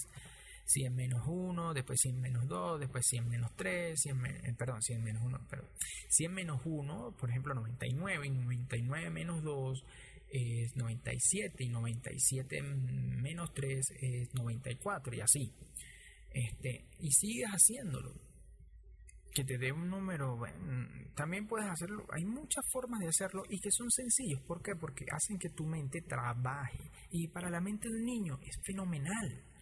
100 menos 1, después 100 menos 2, después 100 menos 3, 100 eh, perdón, 100 menos 1, perdón. 100 menos 1, por ejemplo, 99, y 99 menos 2 es 97, y 97 menos 3 es 94, y así. Este, y sigues haciéndolo. Que te dé un número, también puedes hacerlo, hay muchas formas de hacerlo y que son sencillos. ¿Por qué? Porque hacen que tu mente trabaje. Y para la mente del niño es fenomenal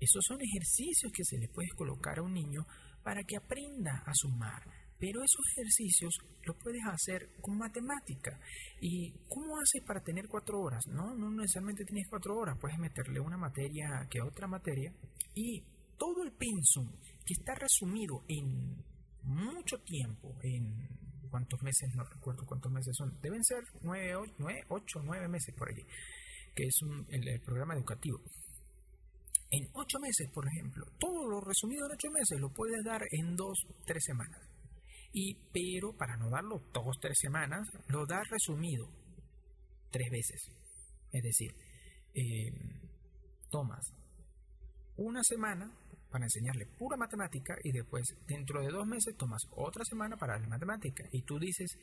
esos son ejercicios que se le puede colocar a un niño para que aprenda a sumar. Pero esos ejercicios los puedes hacer con matemática. ¿Y cómo haces para tener cuatro horas? No, no necesariamente tienes cuatro horas. Puedes meterle una materia que otra materia. Y todo el pensum que está resumido en mucho tiempo, en cuántos meses, no recuerdo cuántos meses son, deben ser nueve, ocho, nueve meses por allí, que es el programa educativo en ocho meses, por ejemplo. Todo lo resumido en ocho meses lo puedes dar en dos, tres semanas. Y, pero para no darlo dos, tres semanas, lo das resumido tres veces. Es decir, eh, tomas una semana para enseñarle pura matemática y después dentro de dos meses tomas otra semana para darle matemática. Y tú dices,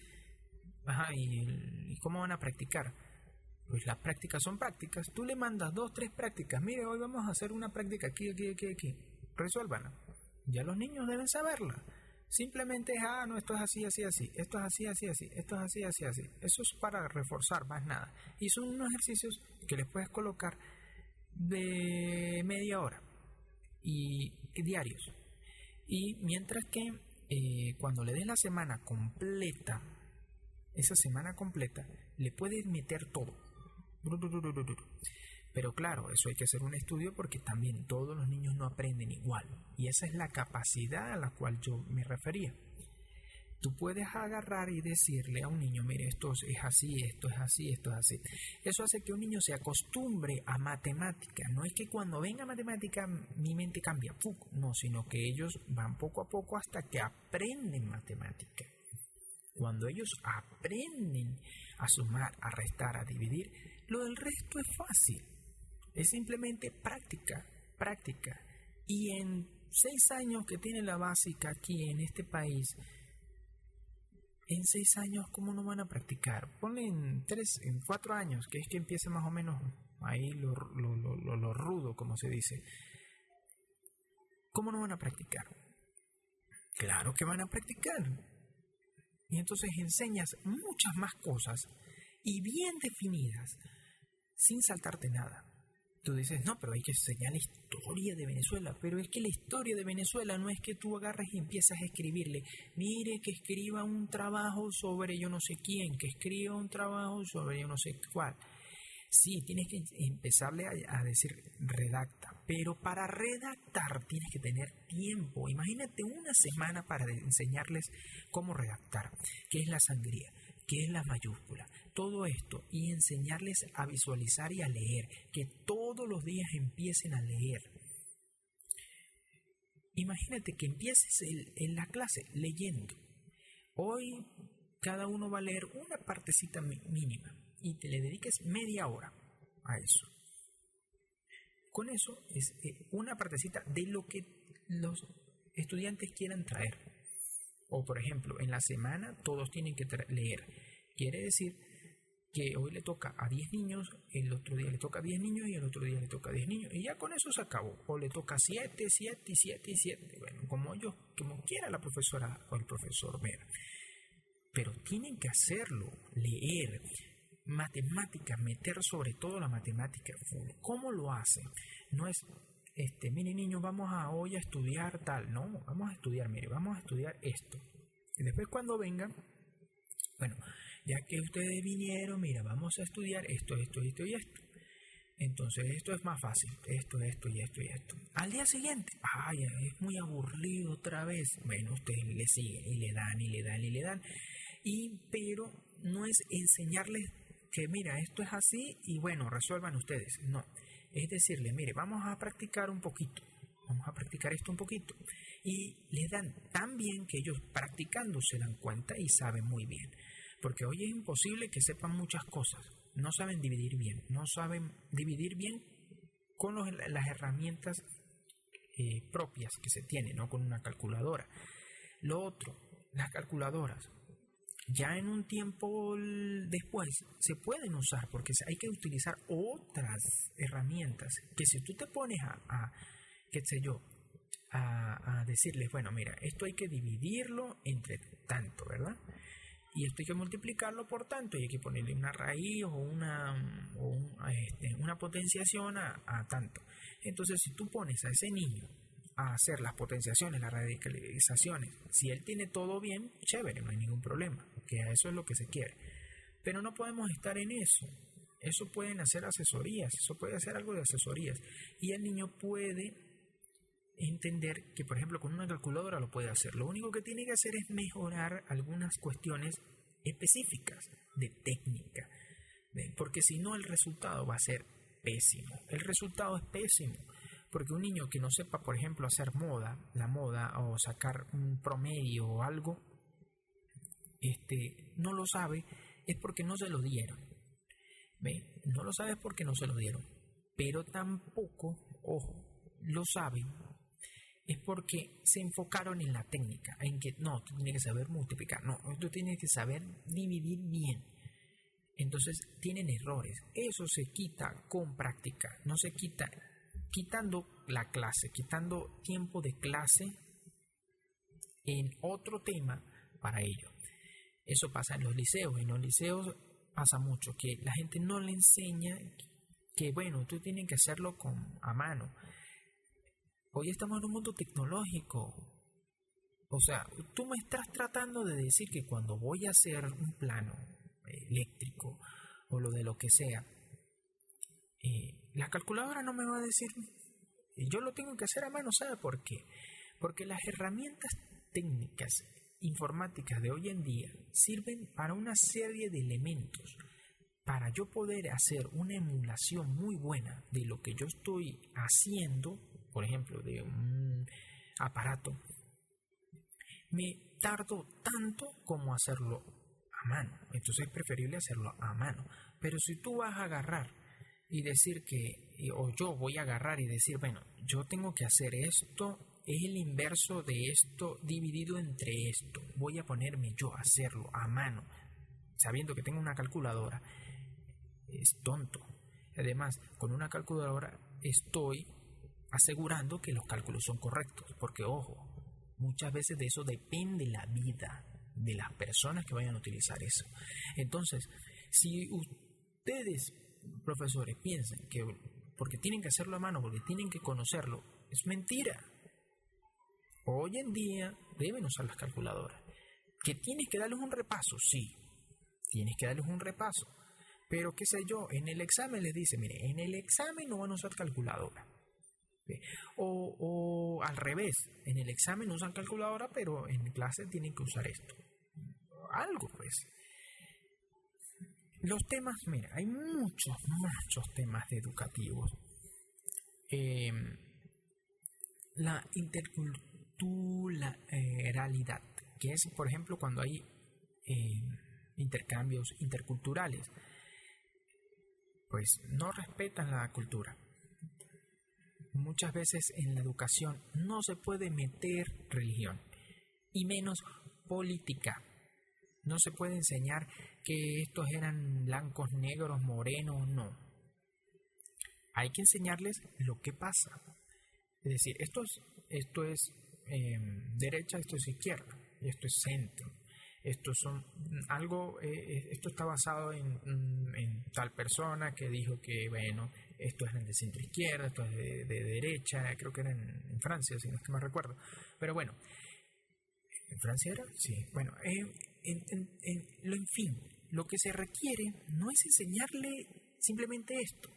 ajá, ¿y cómo van a practicar? pues las prácticas son prácticas, tú le mandas dos, tres prácticas, mire, hoy vamos a hacer una práctica aquí, aquí, aquí, aquí, resuélvanla. Ya los niños deben saberla. Simplemente es, ah, no, esto es así, así, así, esto es así, así, así, esto es así, así, así. Eso es para reforzar, más nada. Y son unos ejercicios que les puedes colocar de media hora y diarios. Y mientras que eh, cuando le des la semana completa, esa semana completa, le puedes meter todo pero claro, eso hay que hacer un estudio porque también todos los niños no aprenden igual. Y esa es la capacidad a la cual yo me refería. Tú puedes agarrar y decirle a un niño, mire, esto es así, esto es así, esto es así. Eso hace que un niño se acostumbre a matemática. No es que cuando venga matemática mi mente cambia, no, sino que ellos van poco a poco hasta que aprenden matemática. Cuando ellos aprenden a sumar, a restar, a dividir, lo del resto es fácil. Es simplemente práctica, práctica. Y en seis años que tiene la básica aquí en este país, en seis años, ¿cómo no van a practicar? Ponle en tres, en cuatro años, que es que empiece más o menos ahí lo, lo, lo, lo rudo, como se dice. ¿Cómo no van a practicar? Claro que van a practicar. Y entonces enseñas muchas más cosas y bien definidas, sin saltarte nada. Tú dices, no, pero hay que enseñar la historia de Venezuela. Pero es que la historia de Venezuela no es que tú agarres y empiezas a escribirle, mire que escriba un trabajo sobre yo no sé quién, que escriba un trabajo sobre yo no sé cuál. Sí, tienes que empezarle a, decir redacta, pero para redactar tienes que tener tiempo. Imagínate una semana para enseñarles cómo redactar, qué es la sangría, qué es la mayúscula, todo esto y enseñarles a visualizar y a leer, que todos los días empiecen a leer. Imagínate que empieces en la clase leyendo. Hoy cada uno va a leer una partecita mínima y te le dediques media hora a eso. Con eso es eh, una partecita de lo que los estudiantes quieran traer. O por ejemplo, en la semana todos tienen que leer. Quiere decir que hoy le toca a 10 niños, el otro día le toca a 10 niños y el otro día le toca a 10 niños. Y ya con eso se acabó. O le toca 7, 7 y 7 y 7. Bueno, como yo, como quiera la profesora o el profesor ver. Pero tienen que hacerlo, leer, matemática, meter sobre todo la matemática. ¿Cómo lo hace? No es, este, mire niños, vamos a hoy a estudiar tal, no, vamos a estudiar, mire, vamos a estudiar esto. Y después cuando vengan, bueno, ya que ustedes vinieron, mira, vamos a estudiar esto, esto, esto y esto. Entonces esto es más fácil, esto, esto y esto y esto. Al día siguiente, ay, es muy aburrido otra vez. Bueno, ustedes le siguen y le dan y le dan y le dan. Y pero no es enseñarles que mira, esto es así y bueno, resuelvan ustedes. No, es decirle, mire, vamos a practicar un poquito, vamos a practicar esto un poquito. Y les dan tan bien que ellos practicando se dan cuenta y saben muy bien. Porque hoy es imposible que sepan muchas cosas. No saben dividir bien, no saben dividir bien con las herramientas eh, propias que se tienen, no con una calculadora. Lo otro, las calculadoras ya en un tiempo después se pueden usar porque hay que utilizar otras herramientas que si tú te pones a, qué sé yo, a, decirles, bueno, mira, esto hay que dividirlo entre tanto, ¿verdad? Y esto hay que multiplicarlo por tanto y hay que ponerle una raíz o una, este, una potenciación a, a tanto. Entonces, si tú pones a ese niño a hacer las potenciaciones, las radicalizaciones. Si él tiene todo bien, chévere, no hay ningún problema, que a eso es lo que se quiere. Pero no podemos estar en eso. Eso pueden hacer asesorías, eso puede hacer algo de asesorías. Y el niño puede entender que, por ejemplo, con una calculadora lo puede hacer. Lo único que tiene que hacer es mejorar algunas cuestiones específicas de técnica. Porque si no, el resultado va a ser pésimo. El resultado es pésimo. Porque un niño que no sepa, por ejemplo, hacer moda, la moda, o sacar un promedio o algo, este, no lo sabe, es porque no se lo dieron. ¿Ve? No lo sabe porque no se lo dieron. Pero tampoco, ojo, lo saben, es porque se enfocaron en la técnica, en que no, tú tienes que saber multiplicar, no, tú tienes que saber dividir bien. Entonces tienen errores. Eso se quita con práctica, no se quita quitando la clase, quitando tiempo de clase en otro tema para ello. Eso pasa en los liceos. En los liceos pasa mucho que la gente no le enseña que, bueno, tú tienes que hacerlo con, a mano. Hoy estamos en un mundo tecnológico. O sea, tú me estás tratando de decir que cuando voy a hacer un plano eléctrico o lo de lo que sea, eh, la calculadora no me va a decir, yo lo tengo que hacer a mano, ¿sabe por qué? Porque las herramientas técnicas informáticas de hoy en día sirven para una serie de elementos. Para yo poder hacer una emulación muy buena de lo que yo estoy haciendo, por ejemplo, de un aparato, me tardo tanto como hacerlo a mano. Entonces es preferible hacerlo a mano. Pero si tú vas a agarrar y decir que, o yo voy a agarrar y decir, bueno, yo tengo que hacer esto, es el inverso de esto dividido entre esto. Voy a ponerme yo a hacerlo a mano, sabiendo que tengo una calculadora. Es tonto. Además, con una calculadora estoy asegurando que los cálculos son correctos, porque ojo, muchas veces de eso depende la vida de las personas que vayan a utilizar eso. Entonces, si ustedes, profesores, piensan que porque tienen que hacerlo a mano, porque tienen que conocerlo, es mentira. Hoy en día deben usar las calculadoras. ¿Que tienes que darles un repaso? Sí, tienes que darles un repaso. Pero qué sé yo, en el examen les dice, mire, en el examen no van a usar calculadora. O, o, al revés, en el examen usan calculadora, pero en clase tienen que usar esto. Algo, pues. Los temas, mira, hay muchos, muchos temas educativos. Eh, la interculturalidad, que es, por ejemplo, cuando hay eh, intercambios interculturales, pues no respetan la cultura. Muchas veces en la educación no se puede meter religión, y menos política. No se puede enseñar que estos eran blancos, negros, morenos, no. Hay que enseñarles lo que pasa. Es decir, esto es, esto es em, derecha, esto es izquierda, esto es centro. Esto, son, algo, eh, eh, esto está basado en, en, tal persona que dijo que, bueno, esto es de centro izquierda, esto es de, derecha, creo que era en, Francia, si no es que me recuerdo. Pero bueno, ¿en Francia era? Sí. Bueno, eh, en, fin, lo que se requiere no es enseñarle simplemente esto.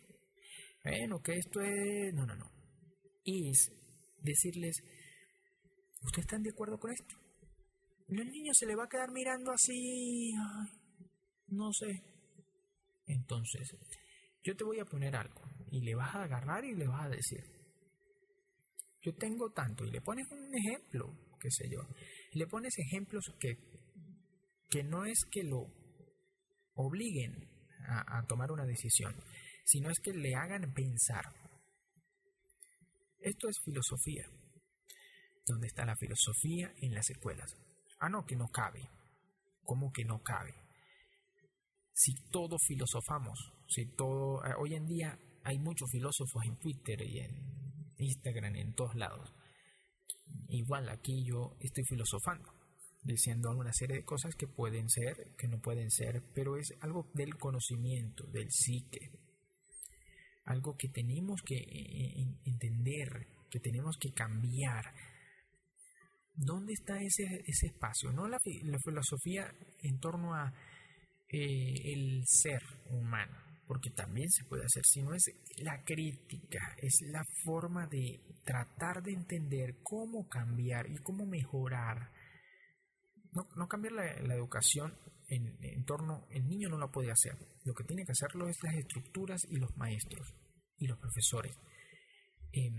Bueno, que esto es... No, no, no. Es decirles, ¿ustedes están de acuerdo con esto? El niño se le va a quedar mirando así... no sé. Entonces, yo te voy a poner algo y le vas a agarrar y le vas a decir, yo tengo tanto y le pones un ejemplo, qué sé yo, le pones ejemplos que que no es que lo obliguen a, tomar una decisión, sino es que le hagan pensar. Esto es filosofía. ¿Dónde está la filosofía en las escuelas? Ah, no, que no cabe. ¿Cómo que no cabe? Si todo filosofamos, si todo... Eh, hoy en día hay muchos filósofos en Twitter y en Instagram, en todos lados. Igual aquí yo estoy filosofando diciendo alguna serie de cosas que pueden ser, que no pueden ser, pero es algo del conocimiento, del psique, algo que tenemos que eh, eh, entender, que tenemos que cambiar. ¿Dónde está ese, ese espacio? No la, filosofía en torno a eh, el ser humano, porque también se puede hacer, sino es la crítica, es la forma de tratar de entender cómo cambiar y cómo mejorar no, no cambiar la, educación en, torno, el niño no lo puede hacer. Lo que tiene que hacerlo es las estructuras y los maestros y los profesores. Em,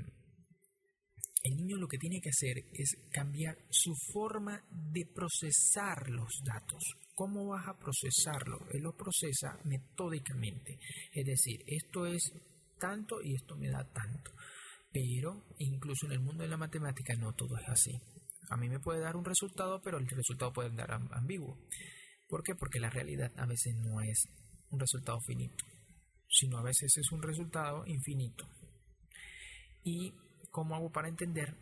el niño lo que tiene que hacer es cambiar su forma de procesar los datos. ¿Cómo vas a procesarlo? Él lo procesa metódicamente. Es decir, esto es tanto y esto me da tanto. Pero incluso en el mundo de la matemática no todo es así. A mí me puede dar un resultado, pero el resultado puede dar ambiguo. ¿Por qué? Porque la realidad a veces no es un resultado finito, sino a veces es un resultado infinito. ¿Y cómo hago para entender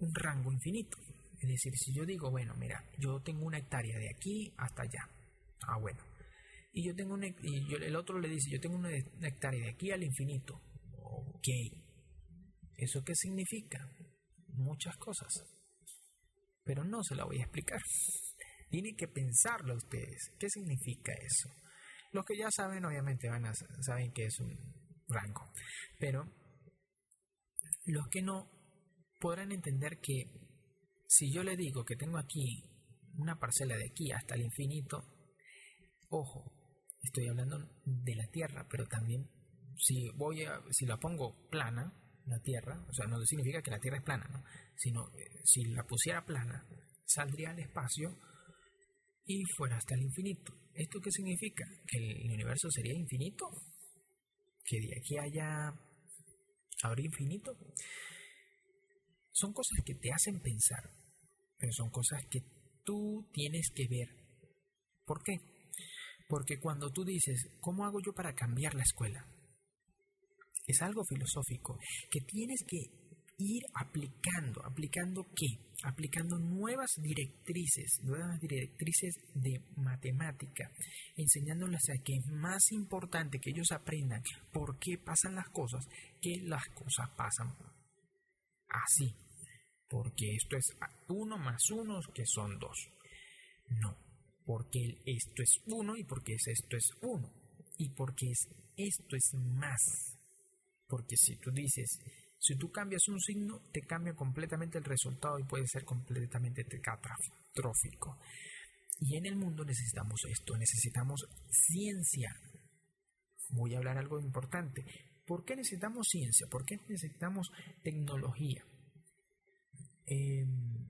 un rango infinito? Es decir, si yo digo, bueno, mira, yo tengo una hectárea de aquí hasta allá. Ah, bueno. Y yo tengo una, y el otro le dice, yo tengo una hectárea de aquí al infinito. Ok. ¿Eso qué significa? Muchas cosas pero no se la voy a explicar. Tienen que pensarlo ustedes. ¿Qué significa eso? Los que ya saben, obviamente, van a, saben que es un rango. Pero los que no podrán entender que si yo le digo que tengo aquí una parcela de aquí hasta el infinito, ojo, estoy hablando de la Tierra, pero también si voy a, si la pongo plana, la Tierra, o sea, no significa que la Tierra es plana, ¿no? sino eh, si la pusiera plana, saldría al espacio y fuera hasta el infinito. ¿Esto qué significa? ¿Que el universo sería infinito? ¿Que de aquí haya habría infinito? Son cosas que te hacen pensar, pero son cosas que tú tienes que ver. ¿Por qué? Porque cuando tú dices, ¿cómo hago yo para cambiar la escuela? es algo filosófico que tienes que ir aplicando, aplicando qué? Aplicando nuevas directrices, nuevas directrices de matemática, enseñándoles a que es más importante que ellos aprendan por qué pasan las cosas, que las cosas pasan así, porque esto es uno más uno que son dos. No, porque esto es uno y porque esto es uno y porque esto es más. Porque si tú dices, si tú cambias un signo, te cambia completamente el resultado y puede ser completamente catastrófico. Y en el mundo necesitamos esto, necesitamos ciencia. Voy a hablar algo importante. ¿Por qué necesitamos ciencia? ¿Por qué necesitamos tecnología? Em,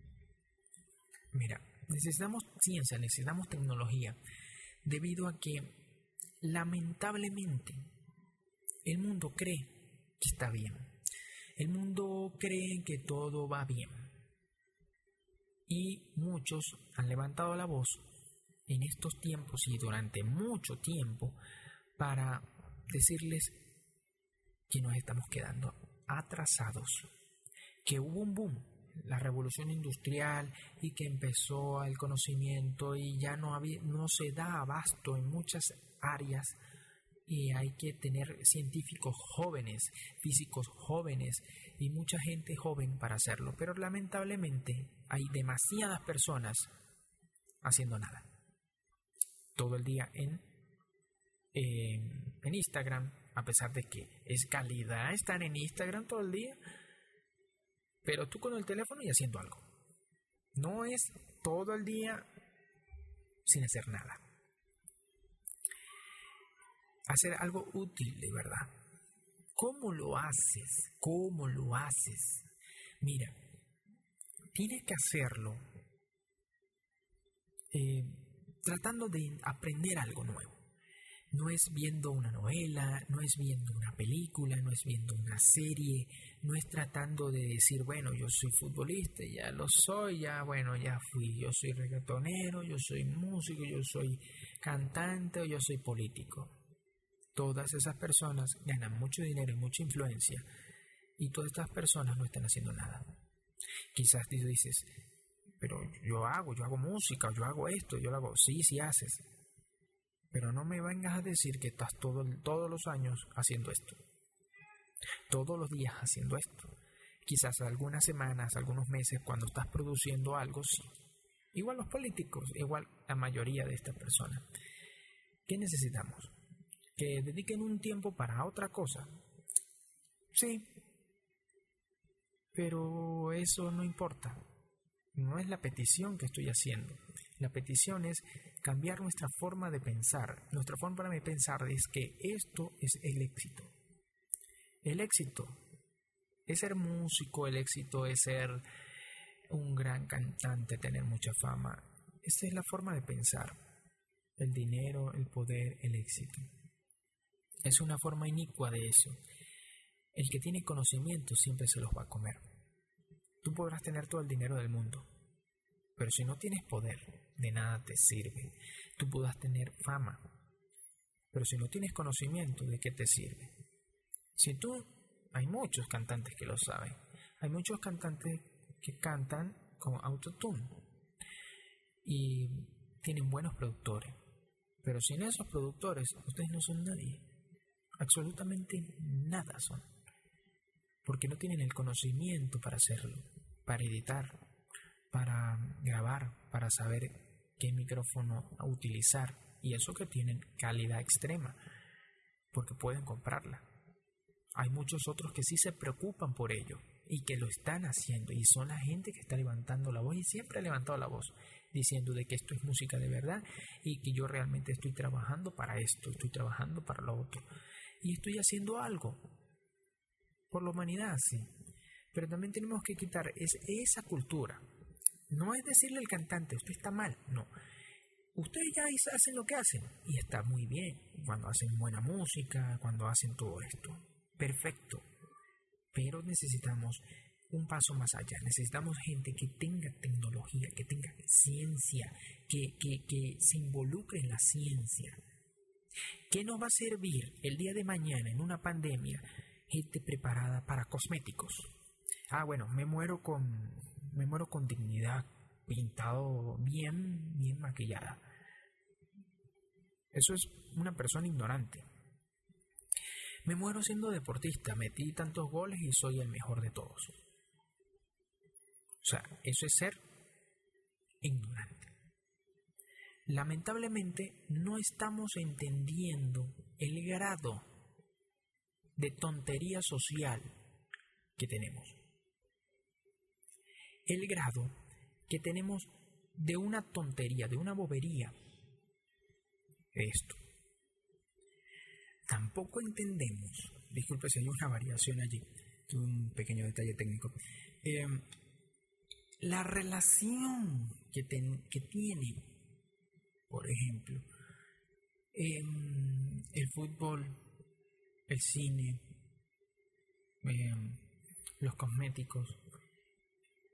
mira, necesitamos ciencia, necesitamos tecnología, debido a que lamentablemente el mundo cree que está bien. El mundo cree que todo va bien. Y muchos han levantado la voz en estos tiempos y durante mucho tiempo para decirles que nos estamos quedando atrasados, que hubo un boom, la revolución industrial y que empezó el conocimiento y ya no, no se da abasto en muchas áreas y hay que tener científicos jóvenes, físicos jóvenes y mucha gente joven para hacerlo. Pero lamentablemente hay demasiadas personas haciendo nada. Todo el día en, en Instagram, a pesar de que es calidad estar en Instagram todo el día, pero tú con el teléfono y haciendo algo. No es todo el día sin hacer nada hacer algo útil de verdad. ¿Cómo lo haces? ¿Cómo lo haces? Mira, tienes que hacerlo eh, tratando de aprender algo nuevo. No es viendo una novela, no es viendo una película, no es viendo una serie, no es tratando de decir, bueno, yo soy futbolista, ya lo soy, ya, bueno, ya fui, yo soy reggaetonero, yo soy músico, yo soy cantante o yo soy político todas esas personas ganan mucho dinero y mucha influencia y todas estas personas no están haciendo nada. Quizás tú dices, pero yo hago, yo hago música, yo hago esto, yo lo hago. Sí, sí haces. Pero no me vengas a decir que estás todo, todos los años haciendo esto. Todos los días haciendo esto. Quizás algunas semanas, algunos meses, cuando estás produciendo algo, sí. Igual los políticos, igual la mayoría de estas personas. ¿Qué necesitamos? Que dediquen un tiempo para otra cosa. Sí, pero eso no importa. No es la petición que estoy haciendo. La petición es cambiar nuestra forma de pensar. Nuestra forma de pensar es que esto es el éxito. El éxito es ser músico, el éxito es ser un gran cantante, tener mucha fama. Esa es la forma de pensar. El dinero, el poder, el éxito. Es una forma inicua de eso. El que tiene conocimiento siempre se los va a comer. Tú podrás tener todo el dinero del mundo, pero si no tienes poder, de nada te sirve. Tú podrás tener fama, pero si no tienes conocimiento, ¿de qué te sirve? Si tú, hay muchos cantantes que lo saben, hay muchos cantantes que cantan con autotune y tienen buenos productores, pero sin esos productores, ustedes no son nadie absolutamente nada son, porque no tienen el conocimiento para hacerlo, para editar, para grabar, para saber qué micrófono utilizar, y eso que tienen calidad extrema, porque pueden comprarla. Hay muchos otros que sí se preocupan por ello y que lo están haciendo y son la gente que está levantando la voz y siempre ha levantado la voz diciendo de que esto es música de verdad y que yo realmente estoy trabajando para esto, estoy trabajando para lo otro y estoy haciendo algo por la humanidad, sí. Pero también tenemos que quitar esa cultura. No es decirle al cantante, usted está mal, no. Ustedes ya hacen lo que hacen y está muy bien cuando hacen buena música, cuando hacen todo esto. Perfecto. Pero necesitamos un paso más allá. Necesitamos gente que tenga tecnología, que tenga ciencia, que, que, que se involucre en la ciencia. ¿Qué nos va a servir el día de mañana en una pandemia gente preparada para cosméticos. Ah, bueno, me muero con me muero con dignidad, pintado bien, bien maquillada. Eso es una persona ignorante. Me muero siendo deportista, metí tantos goles y soy el mejor de todos. O sea, eso es ser ignorante. Lamentablemente no estamos entendiendo el grado de tontería social que tenemos. El grado que tenemos de una tontería, de una bobería. Esto. Tampoco entendemos, disculpe si hay una variación allí, un pequeño detalle técnico, em, la relación que, que tiene, por ejemplo, em, el fútbol, el cine, em, los cosméticos,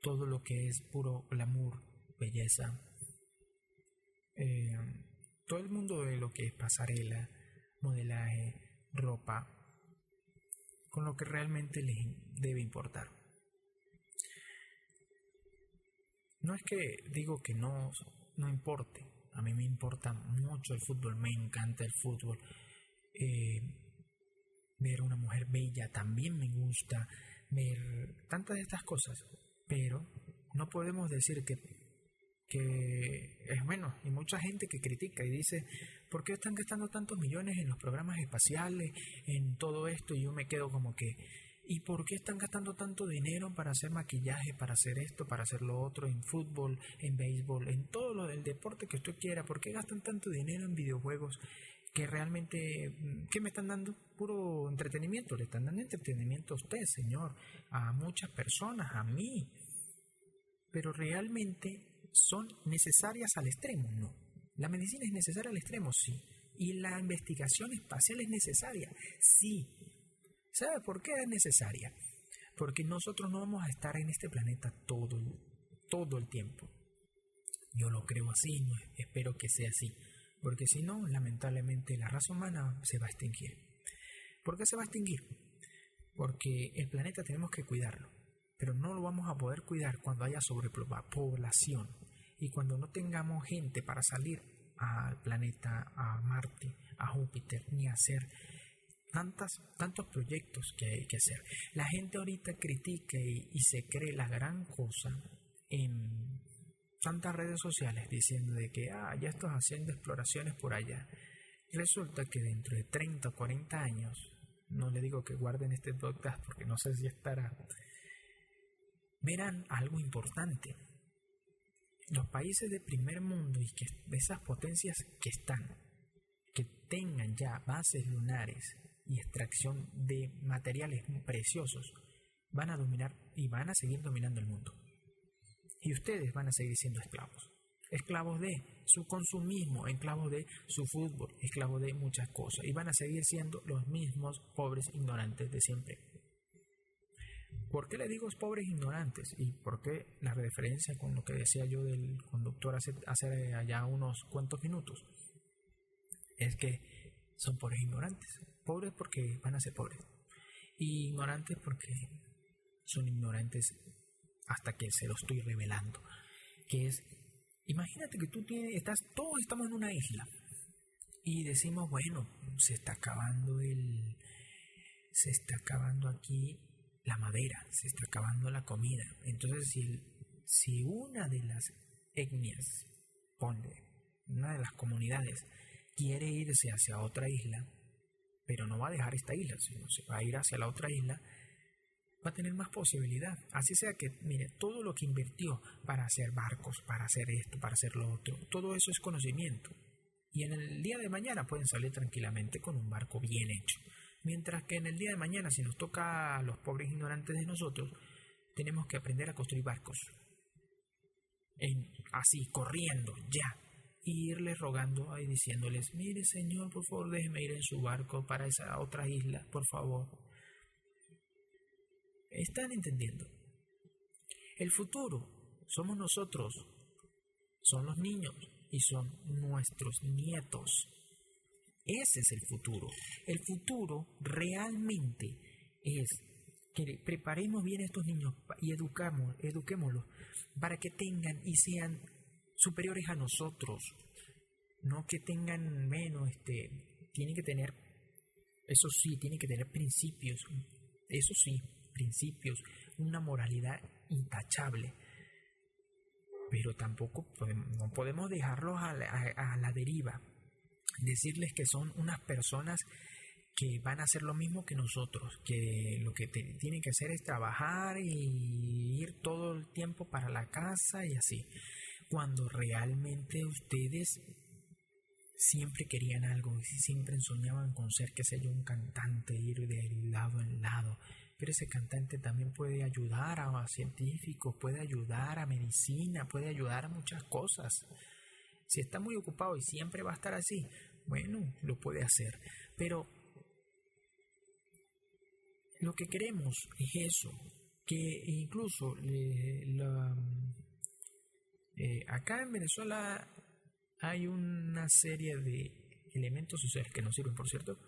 todo lo que es puro glamour, belleza, em, todo el mundo de lo que es pasarela, modelaje, ropa, con lo que realmente les debe importar. No es que digo que no, no importe, a mí me importa mucho el fútbol, me encanta el fútbol. Eh, ver una mujer bella también me gusta, ver tantas de estas cosas, pero no podemos decir que, que es bueno, y mucha gente que critica y dice, ¿por qué están gastando tantos millones en los programas espaciales, en todo esto? Y yo me quedo como que, ¿Y por qué están gastando tanto dinero para hacer maquillaje, para hacer esto, para hacer lo otro, en fútbol, en béisbol, en todo lo del deporte que usted quiera? ¿Por qué gastan tanto dinero en videojuegos que realmente, mm, ¿qué me están dando? Puro entretenimiento, le están dando entretenimiento a usted, señor, a muchas personas, a mí. Pero realmente son necesarias al extremo, no. La medicina es necesaria al extremo, sí. Y la investigación espacial es necesaria, sí ¿Sabe por qué es necesaria? Porque nosotros no vamos a estar en este planeta todo, todo el tiempo. Yo lo creo así, espero que sea así. Porque si no, lamentablemente la raza humana se va a extinguir. ¿Por qué se va a extinguir? Porque el planeta tenemos que cuidarlo. Pero no lo vamos a poder cuidar cuando haya sobrepoblación. Y cuando no tengamos gente para salir al planeta, a Marte, a Júpiter, ni hacer tantas, tantos proyectos que hay que hacer. La gente ahorita critica y, se cree la gran cosa en tantas redes sociales diciendo de que ah, ya estás haciendo exploraciones por allá. resulta que dentro de 30 o 40 años, no le digo que guarden este podcast porque no sé si estará, verán algo importante. Los países de primer mundo y que esas potencias que están, que tengan ya bases lunares extracción de materiales preciosos van a dominar y van a seguir dominando el mundo. Y ustedes van a seguir siendo esclavos. Esclavos de su consumismo, esclavos de su fútbol, esclavos de muchas cosas. Y van a seguir siendo los mismos pobres ignorantes de siempre. ¿Por qué le digo pobres ignorantes? ¿Y por qué la referencia con lo que decía yo del conductor hace, hace allá unos cuantos minutos? Es que son pobres ignorantes. Pobres porque van a ser pobres. Y ignorantes porque son ignorantes hasta que se lo estoy revelando. Que es, imagínate que tú tienes, estás, todos estamos en una isla. Y decimos, bueno, se está acabando el, se está acabando aquí la madera, se está acabando la comida. Entonces, si, si una de las etnias, pone, una de las comunidades, quiere irse hacia otra isla, pero no va a dejar esta isla, sino se va a ir hacia la otra isla, va a tener más posibilidad. Así sea que, mire, todo lo que invirtió para hacer barcos, para hacer esto, para hacer lo otro, todo eso es conocimiento. Y en el día de mañana pueden salir tranquilamente con un barco bien hecho. Mientras que en el día de mañana, si nos toca a los pobres ignorantes de nosotros, tenemos que aprender a construir barcos. Así, corriendo, ya, y irles rogando y diciéndoles, mire Señor, por favor déjeme ir en su barco para esa otra isla, por favor. ¿Están entendiendo? El futuro somos nosotros, son los niños y son nuestros nietos. Ese es el futuro. El futuro realmente es que preparemos bien a estos niños y educamos, eduquémoslos para que tengan y sean superiores a nosotros, no que tengan menos, este, tienen que tener, eso sí, tienen que tener principios, eso sí, principios, una moralidad intachable, pero tampoco no podemos dejarlos a la, deriva, decirles que son unas personas que van a hacer lo mismo que nosotros, que lo que tienen que hacer es trabajar y ir todo el tiempo para la casa y así, cuando realmente ustedes siempre querían algo y siempre soñaban con ser, qué sé yo, un cantante, ir de lado en lado. Pero ese cantante también puede ayudar a científicos, puede ayudar a medicina, puede ayudar a muchas cosas. Si está muy ocupado y siempre va a estar así, bueno, lo puede hacer. Pero lo que queremos es eso, que incluso eh, acá en Venezuela hay una serie de elementos sociales que nos sirven, por cierto,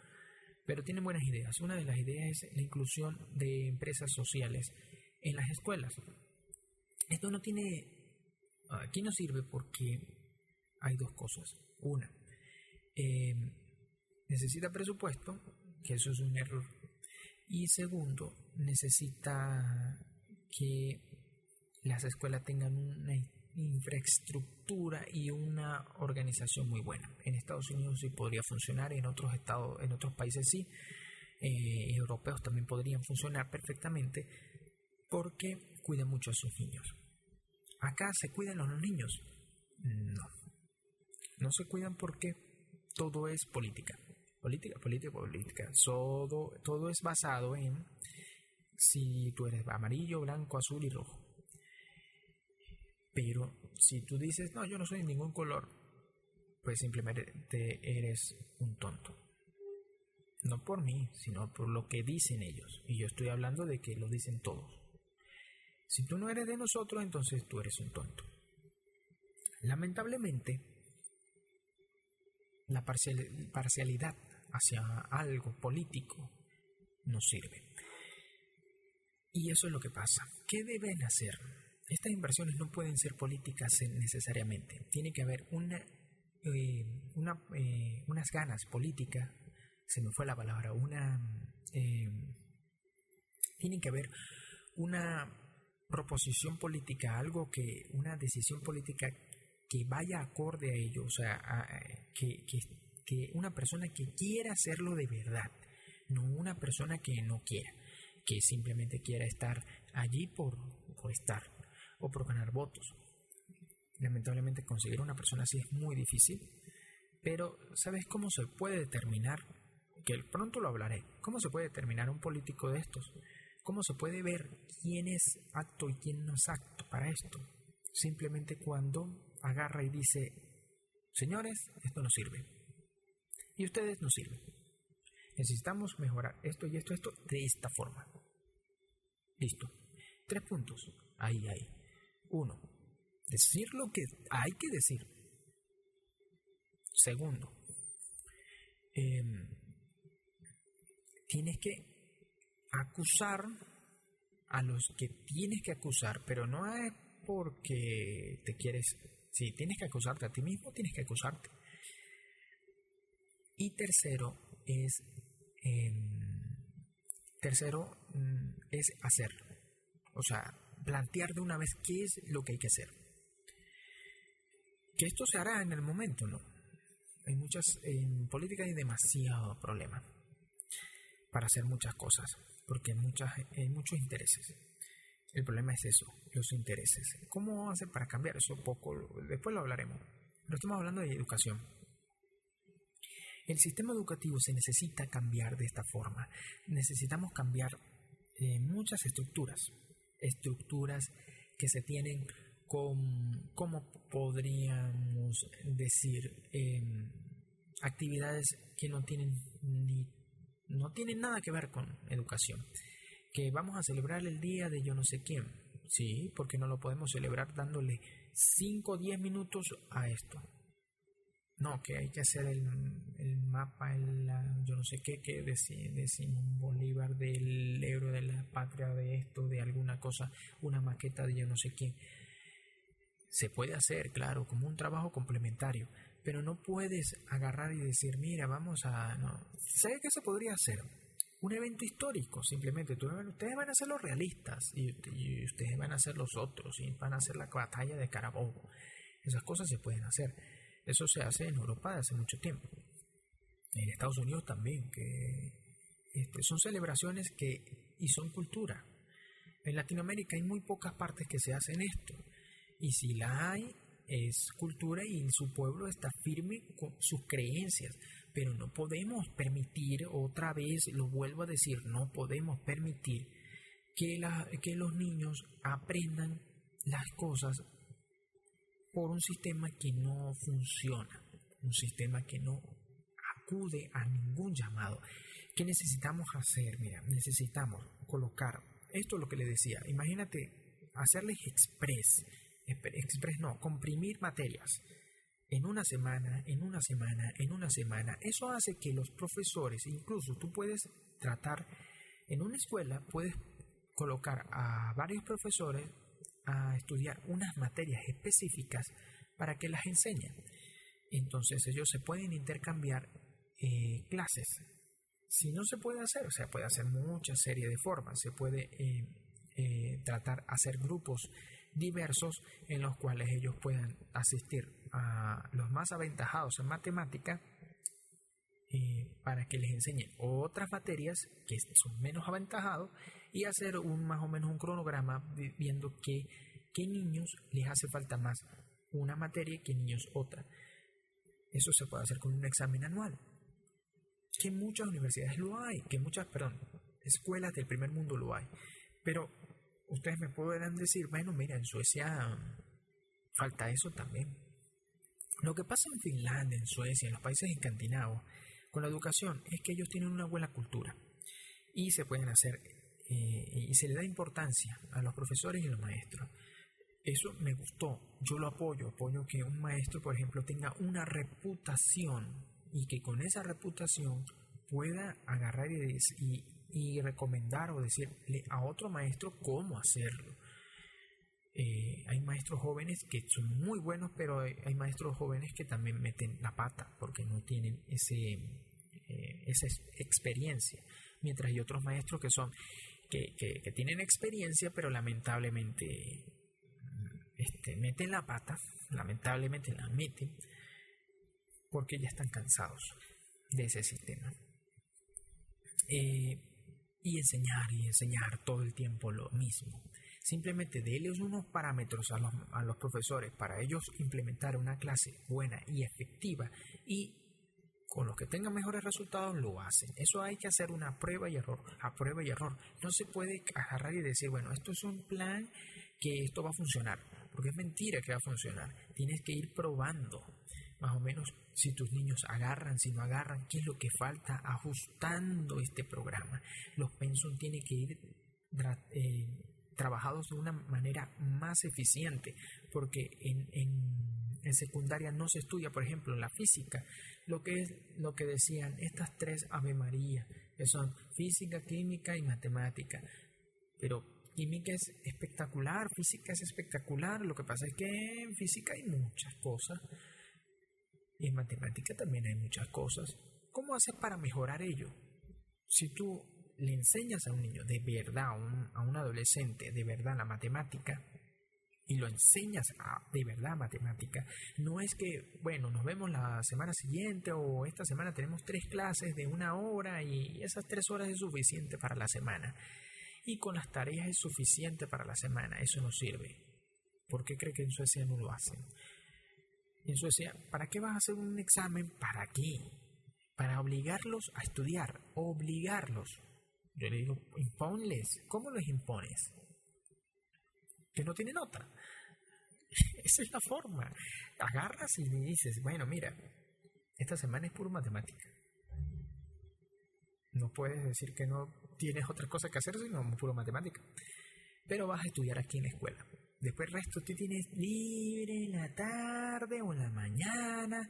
pero tienen buenas ideas. Una de las ideas es la inclusión de empresas sociales en las escuelas. Esto no tiene... Aquí no sirve porque hay dos cosas. Una, eh, necesita presupuesto, que eso es un error. Y segundo, necesita que las escuelas tengan una infraestructura y una organización muy buena. En Estados Unidos sí podría funcionar, en otros estados, en otros países sí, eh, europeos también podrían funcionar perfectamente porque cuidan mucho a sus niños. Acá se cuidan los niños. No. No se cuidan porque todo es política. Política, política, política. Todo, todo es basado en si tú eres amarillo, blanco, azul y rojo. Pero si tú dices, no, yo no soy de ningún color, pues simplemente eres un tonto. No por mí, sino por lo que dicen ellos. Y yo estoy hablando de que lo dicen todos. Si tú no eres de nosotros, entonces tú eres un tonto. Lamentablemente, la parcialidad hacia algo político no sirve. Y eso es lo que pasa. ¿Qué deben hacer? Estas inversiones no pueden ser políticas necesariamente. Tiene que haber una, eh, eh, unas ganas políticas, se me fue la palabra, una... Eh, tiene que haber una proposición política, algo que, una decisión política que vaya acorde a ello, o sea, que, que, una persona que quiera hacerlo de verdad, no una persona que no quiera, que simplemente quiera estar allí por estar o por ganar votos. Lamentablemente conseguir una persona así es muy difícil, pero ¿sabes cómo se puede determinar? Que pronto lo hablaré. ¿Cómo se puede determinar un político de estos? ¿Cómo se puede ver quién es acto y quién no es acto para esto? Simplemente cuando agarra y dice, señores, esto no sirve. Y ustedes no sirven. Necesitamos mejorar esto y esto, esto de esta forma. Listo. Tres puntos. Ahí, ahí. Uno, decir lo que hay que decir. Segundo, em, tienes que acusar a los que tienes que acusar, pero no es porque te quieres... Si tienes que acusarte a ti mismo, tienes que acusarte. Y tercero es... Em, tercero mm, es hacer. O sea, plantear de una vez qué es lo que hay que hacer. Que esto se hará en el momento, ¿no? Hay muchas, en política hay demasiado problema para hacer muchas cosas, porque hay, muchas, hay muchos intereses. El problema es eso, los intereses. ¿Cómo hacer para cambiar eso? Poco, después lo hablaremos. Pero estamos hablando de educación. El sistema educativo se necesita cambiar de esta forma. Necesitamos cambiar eh, muchas estructuras estructuras que se tienen con, ¿cómo podríamos decir? Em, actividades que no tienen ni no tienen nada que ver con educación. Que vamos a celebrar el día de yo no sé quién. Sí, porque no lo podemos celebrar dándole 5 o 10 minutos a esto. No, que hay que hacer el, mapa, el, yo no sé qué, que de, de Simón Bolívar, del euro de la patria, de esto, de alguna cosa, una maqueta de yo no sé qué. Se puede hacer, claro, como un trabajo complementario, pero no puedes agarrar y decir, mira, vamos a... No. ¿Sabe qué se podría hacer? Un evento histórico, simplemente. ustedes van a ser los realistas y, y, ustedes van a ser los otros y van a hacer la batalla de Carabobo. Esas cosas se pueden hacer eso se hace en Europa hace mucho tiempo. En Estados Unidos también, que este, son celebraciones que y son cultura. En Latinoamérica hay muy pocas partes que se hacen esto. Y si la hay, es cultura y su pueblo está firme con sus creencias. Pero no podemos permitir, otra vez lo vuelvo a decir, no podemos permitir que, que los niños aprendan las cosas por un sistema que no funciona, un sistema que no acude a ningún llamado. ¿Qué necesitamos hacer? Mira, necesitamos colocar, esto es lo que le decía, imagínate hacerles express, express no, comprimir materias en una semana, en una semana, en una semana. Eso hace que los profesores, incluso tú puedes tratar, en una escuela puedes colocar a varios profesores a estudiar unas materias específicas para que las enseñen. Entonces ellos se pueden intercambiar eh, clases. Si no se puede hacer, o sea, puede hacer muchas serie de formas. Se puede eh, eh, tratar hacer grupos diversos en los cuales ellos puedan asistir a los más aventajados en matemática para que les enseñen otras materias que son menos aventajados y hacer un más o menos un cronograma viendo qué, qué niños les hace falta más una materia y qué niños otra. Eso se puede hacer con un examen anual. Que muchas universidades lo hay, que muchas, perdón, escuelas del primer mundo lo hay. Pero ustedes me podrán decir, bueno, mira, en Suecia falta eso también. Lo que pasa en Finlandia, en Suecia, en los países escandinavos, con la educación, es que ellos tienen una buena cultura y se pueden hacer eh, y se le da importancia a los profesores y a los maestros. Eso me gustó, yo lo apoyo, apoyo que un maestro, por ejemplo, tenga una reputación y que con esa reputación pueda agarrar y, y, recomendar o decirle a otro maestro cómo hacerlo. Eh, hay maestros jóvenes que son muy buenos, pero hay, maestros jóvenes que también meten la pata porque no tienen ese, eh, esa experiencia, mientras hay otros maestros que son que, tienen experiencia, pero lamentablemente este, meten la pata, lamentablemente la meten, porque ya están cansados de ese sistema. Eh, y enseñar y enseñar todo el tiempo lo mismo. Simplemente déles unos parámetros a los, a los profesores para ellos implementar una clase buena y efectiva y con los que tengan mejores resultados lo hacen. Eso hay que hacer una prueba y error, a prueba y error. No se puede agarrar y decir, bueno, esto es un plan que esto va a funcionar, porque es mentira que va a funcionar. Tienes que ir probando, más o menos, si tus niños agarran, si no agarran, qué es lo que falta, ajustando este programa. Los pensum tienen que ir eh, trabajados de una manera más eficiente, porque en, en, secundaria no se estudia, por ejemplo, la física, lo que es lo que decían estas tres Ave María, que son física, química y matemática. Pero química es espectacular, física es espectacular, lo que pasa es que en física hay muchas cosas y en matemática también hay muchas cosas. ¿Cómo haces para mejorar ello? Si tú le enseñas a un niño de verdad, a un, a un adolescente de verdad la matemática, y lo enseñas de verdad matemática, no es que, bueno, nos vemos la semana siguiente o esta semana tenemos tres clases de una hora y esas tres horas es suficiente para la semana. Y con las tareas es suficiente para la semana, eso no sirve. ¿Por qué cree que en Suecia no lo hacen? En Suecia, ¿para qué vas a hacer un examen? ¿Para qué? Para obligarlos a estudiar, obligarlos. Yo le digo, imponles. ¿Cómo los impones? Que no tienen otra. Esa es la forma. Agarras y dices, bueno, mira, esta semana es puro matemática. No puedes decir que no tienes otra cosa que hacer sino puro matemática. Pero vas a estudiar aquí en la escuela. Después el resto tú tienes libre en la tarde o en la mañana.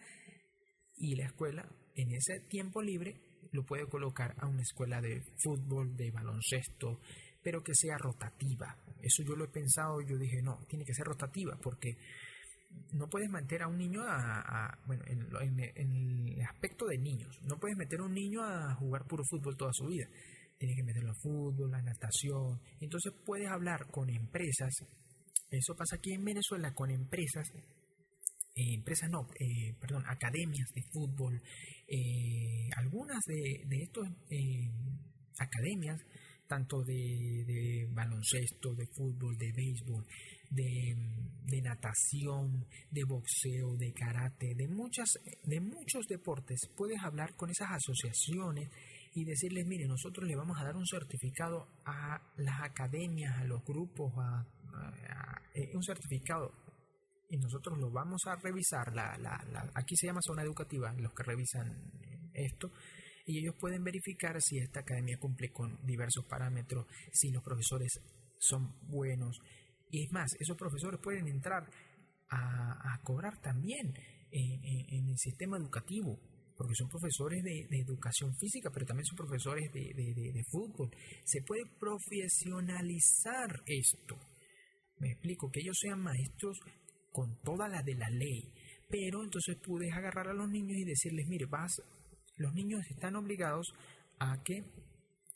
y la escuela en ese tiempo libre lo puede colocar a una escuela de fútbol, de baloncesto, pero que sea rotativa. Eso yo lo he pensado, yo dije, no, tiene que ser rotativa porque no puedes meter a un niño a, bueno, en, el aspecto de niños, no puedes meter a un niño a jugar puro fútbol toda su vida. Tienes que meterlo a fútbol, a natación. Entonces puedes hablar con empresas. Eso pasa aquí en Venezuela con empresas eh, empresas no, eh, perdón, academias de fútbol, eh, algunas de, de estas academias, tanto de, baloncesto, de fútbol, de béisbol, de, de, natación, de boxeo, de karate, de, muchas, de muchos deportes, puedes hablar con esas asociaciones y decirles, mire, nosotros le vamos a dar un certificado a las academias, a los grupos, a un certificado y nosotros lo vamos a revisar. La, la, aquí se llama zona educativa, los que revisan esto, y ellos pueden verificar si esta academia cumple con diversos parámetros, si los profesores son buenos. Y es más, esos profesores pueden entrar a, cobrar también en, el sistema educativo, porque son profesores de, educación física, pero también son profesores de, de fútbol. Se puede profesionalizar esto. Me explico, que ellos sean maestros con toda la de la ley. Pero entonces pude agarrar a los niños y decirles, mire, vas, los niños están obligados a que,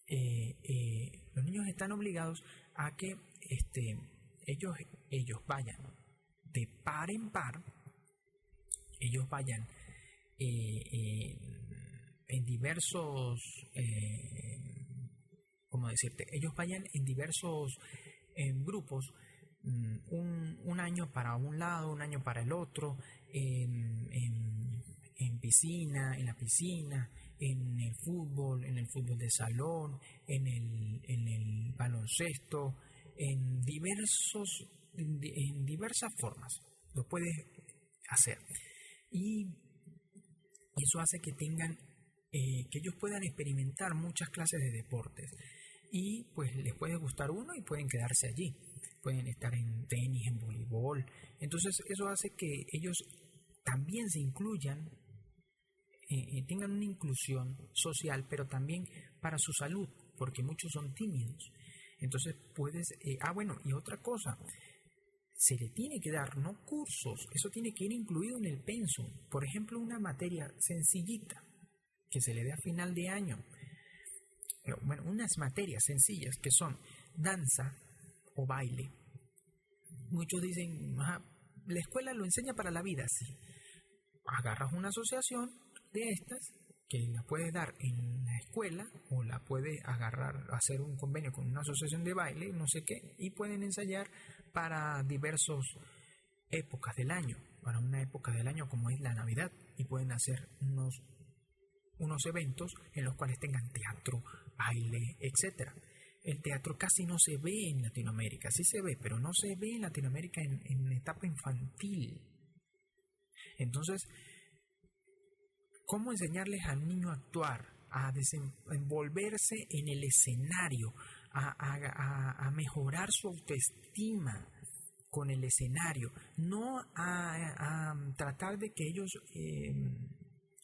eh, eh, los niños están obligados a que este, ellos, ellos vayan de par en par, ellos vayan eh, en diversos, ¿cómo decirte? Ellos vayan en diversos grupos Mm, un, un, año para un lado, un año para el otro, en, en, piscina, en la piscina, en el fútbol, en el fútbol de salón, en el, en el baloncesto, en diversos, en diversas formas. Lo puedes hacer. Y eso hace que tengan, eh, que ellos puedan experimentar muchas clases de deportes. Y pues les puede gustar uno y pueden quedarse allí pueden estar en tenis, en voleibol. Entonces eso hace que ellos también se incluyan, eh, eh, tengan una inclusión social, pero también para su salud, porque muchos son tímidos. Entonces puedes, eh, ah bueno, y otra cosa, se le tiene que dar no cursos, eso tiene que ir incluido en el pensum. Por ejemplo, una materia sencillita que se le dé a final de año. Bueno, unas materias sencillas que son danza o baile, muchos dicen, la escuela lo enseña para la vida, sí. Agarras una asociación de estas que la puedes dar en la escuela o la puedes agarrar, hacer un convenio con una asociación de baile, no sé qué, y pueden ensayar para diversas épocas del año, para una época del año como es la Navidad, y pueden hacer unos, unos eventos en los cuales tengan teatro, baile, etcétera el teatro casi no se ve en Latinoamérica, sí se ve, pero no se ve en Latinoamérica en, en etapa infantil. Entonces, ¿cómo enseñarles al niño a actuar, a desenvolverse en el escenario, a, mejorar su autoestima con el escenario, no a, tratar de que ellos, eh,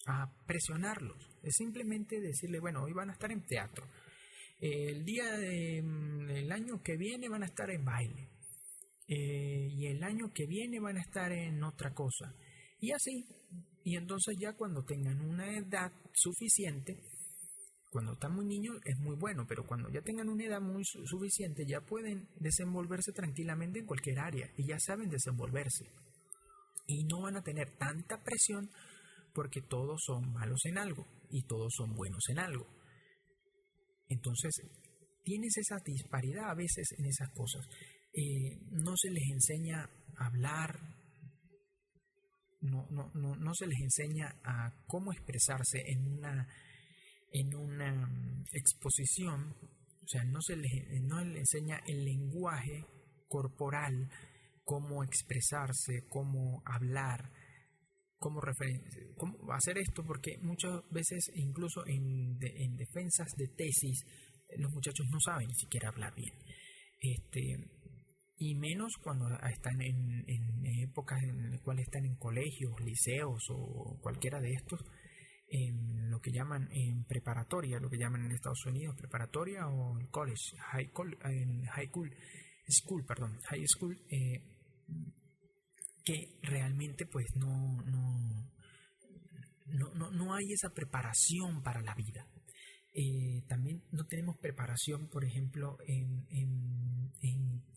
a presionarlos, es simplemente decirle, bueno, hoy van a estar en teatro, el día del mm, año que viene van a estar en baile. Eh, y el año que viene van a estar en otra cosa. Y así. Y entonces ya cuando tengan una edad suficiente, cuando están muy niños es muy bueno, pero cuando ya tengan una edad muy suficiente ya pueden desenvolverse tranquilamente en cualquier área y ya saben desenvolverse. Y no van a tener tanta presión porque todos son malos en algo y todos son buenos en algo. Entonces, tienes esa disparidad a veces en esas cosas. Eh, no se les enseña a hablar, no, no, no, no, se les enseña a cómo expresarse en una, en una mm, exposición, o sea, no se les, no les enseña el lenguaje corporal, cómo expresarse, cómo hablar, cómo, cómo hacer esto, porque muchas veces, incluso en, en defensas de tesis, los muchachos no saben ni siquiera hablar bien. Este, y menos cuando están en, épocas en las cuales están en colegios, liceos o cualquiera de estos, en lo que llaman en preparatoria, lo que llaman en Estados Unidos preparatoria o college, high, en high school, school, perdón, high school, eh, que realmente pues no, no, no, no, hay esa preparación para la vida. Eh, también no tenemos preparación, por ejemplo, en,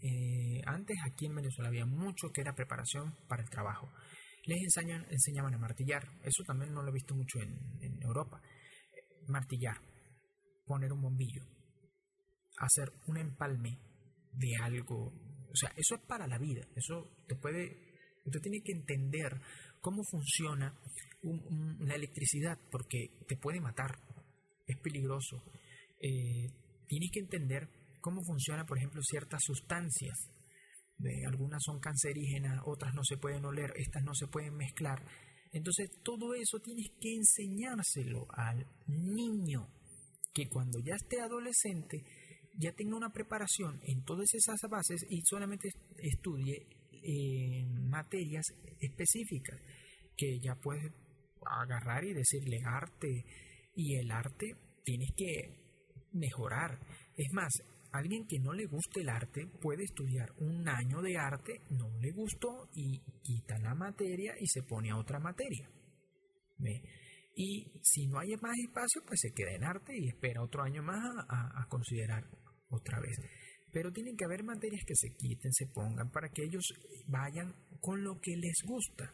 eh, antes aquí en Venezuela había mucho que era preparación para el trabajo. Les enseñan, enseñaban a martillar, eso también no lo he visto mucho en, en Europa. Martillar, poner un bombillo, hacer un empalme de algo. O sea, eso es para la vida, eso te puede Usted tiene que entender cómo funciona la electricidad porque te puede matar, es peligroso. Eh, tienes que entender cómo funciona, por ejemplo, ciertas sustancias. algunas son cancerígenas, otras no se pueden oler, estas no se pueden mezclar. Entonces, todo eso tienes que enseñárselo al niño que cuando ya esté adolescente ya tenga una preparación en todas esas bases y solamente estudie en materias específicas que ya puedes agarrar y decirle arte y el arte tienes que mejorar. Es más, alguien que no le guste el arte puede estudiar un año de arte, no le gustó y quita la materia y se pone a otra materia. Y si no hay más espacio, pues se queda en arte y espera otro año más a, a considerar otra vez. Pero tienen que haber materias que se quiten, se pongan, para que ellos vayan con lo que les gusta.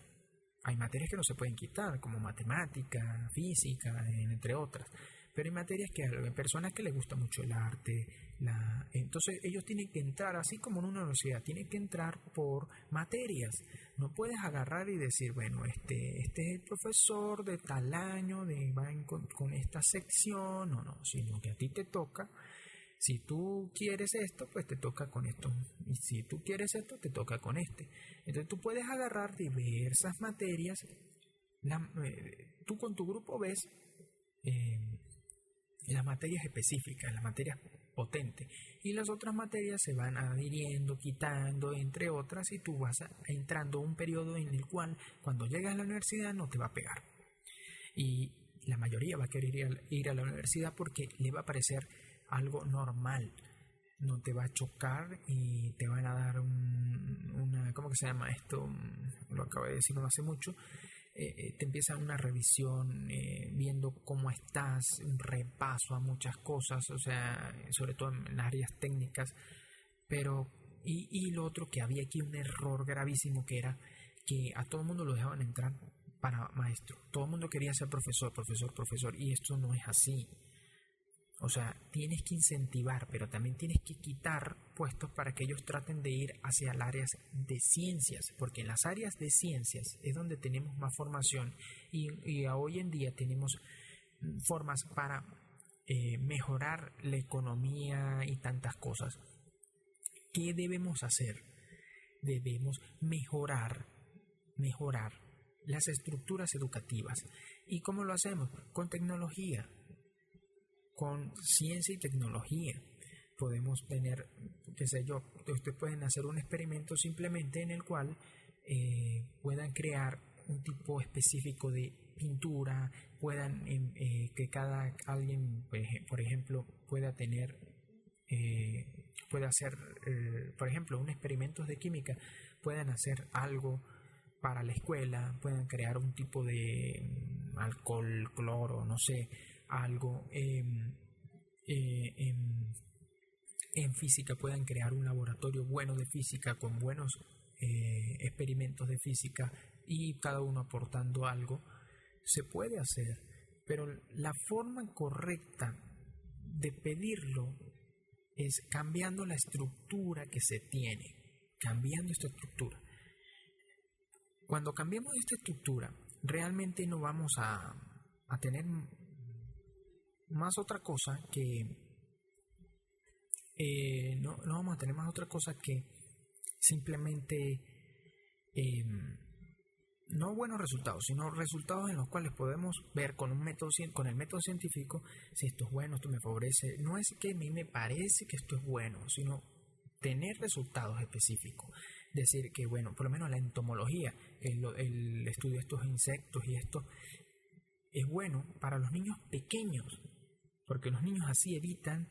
Hay materias que no se pueden quitar, como matemática, física, entre otras. Pero hay materias que hay personas que les gusta mucho el arte. La... Entonces ellos tienen que entrar, así como en una universidad, tienen que entrar por materias. No puedes agarrar y decir, bueno, este, este es el profesor de tal año, de, va con, con esta sección, no, no, sino que a ti te toca si tú quieres esto, pues te toca con esto. Y si tú quieres esto, te toca con este. Entonces tú puedes agarrar diversas materias. Eh, tú con tu grupo ves eh, las materias específicas, las materias potentes. Y las otras materias se van adhiriendo, quitando, entre otras, y tú vas entrando a un periodo en el cual cuando llegas a la universidad no te va a pegar. Y la mayoría va a querer ir ir a la universidad porque le va a parecer algo normal. No te va a chocar y te van a dar un, una, ¿cómo que se llama esto? Lo acabo de decir no hace mucho. Eh, eh, te empieza una revisión eh, viendo cómo estás, un repaso a muchas cosas, o sea, sobre todo en, áreas técnicas. Pero, y, y lo otro que había aquí un error gravísimo que era que a todo el mundo lo dejaban entrar para maestro. Todo el mundo quería ser profesor, profesor, profesor, y esto no es así. O sea, tienes que incentivar, pero también tienes que quitar puestos para que ellos traten de ir hacia las áreas de ciencias, porque en las áreas de ciencias es donde tenemos más formación y, hoy en día tenemos formas para eh, mejorar la economía y tantas cosas. ¿Qué debemos hacer? Debemos mejorar, mejorar las estructuras educativas. ¿Y cómo lo hacemos? Con tecnología con ciencia y tecnología. Podemos tener, qué sé yo, ustedes pueden hacer un experimento simplemente en el cual eh, puedan crear un tipo específico de pintura, puedan eh, que cada alguien, por ejemplo, pueda tener, eh, pueda hacer, por ejemplo, un experimento de química, puedan hacer algo para la escuela, puedan crear un tipo de alcohol, cloro, no sé, algo em, eh, en, física puedan crear un laboratorio bueno de física con buenos eh, experimentos de física y cada uno aportando algo, se puede hacer, pero la forma correcta de pedirlo es cambiando la estructura que se tiene, cambiando esta estructura. Cuando cambiamos esta estructura, realmente no vamos a, a tener más otra cosa que eh, no, no, vamos a tener más otra cosa que simplemente em, no buenos resultados, sino resultados en los cuales podemos ver con un método con el método científico si esto es bueno, esto me favorece. No es que a mí me parece que esto es bueno, sino tener resultados específicos. Decir que, bueno, por lo menos la entomología, el, el estudio de estos insectos y esto, es bueno para los niños pequeños, porque los niños así evitan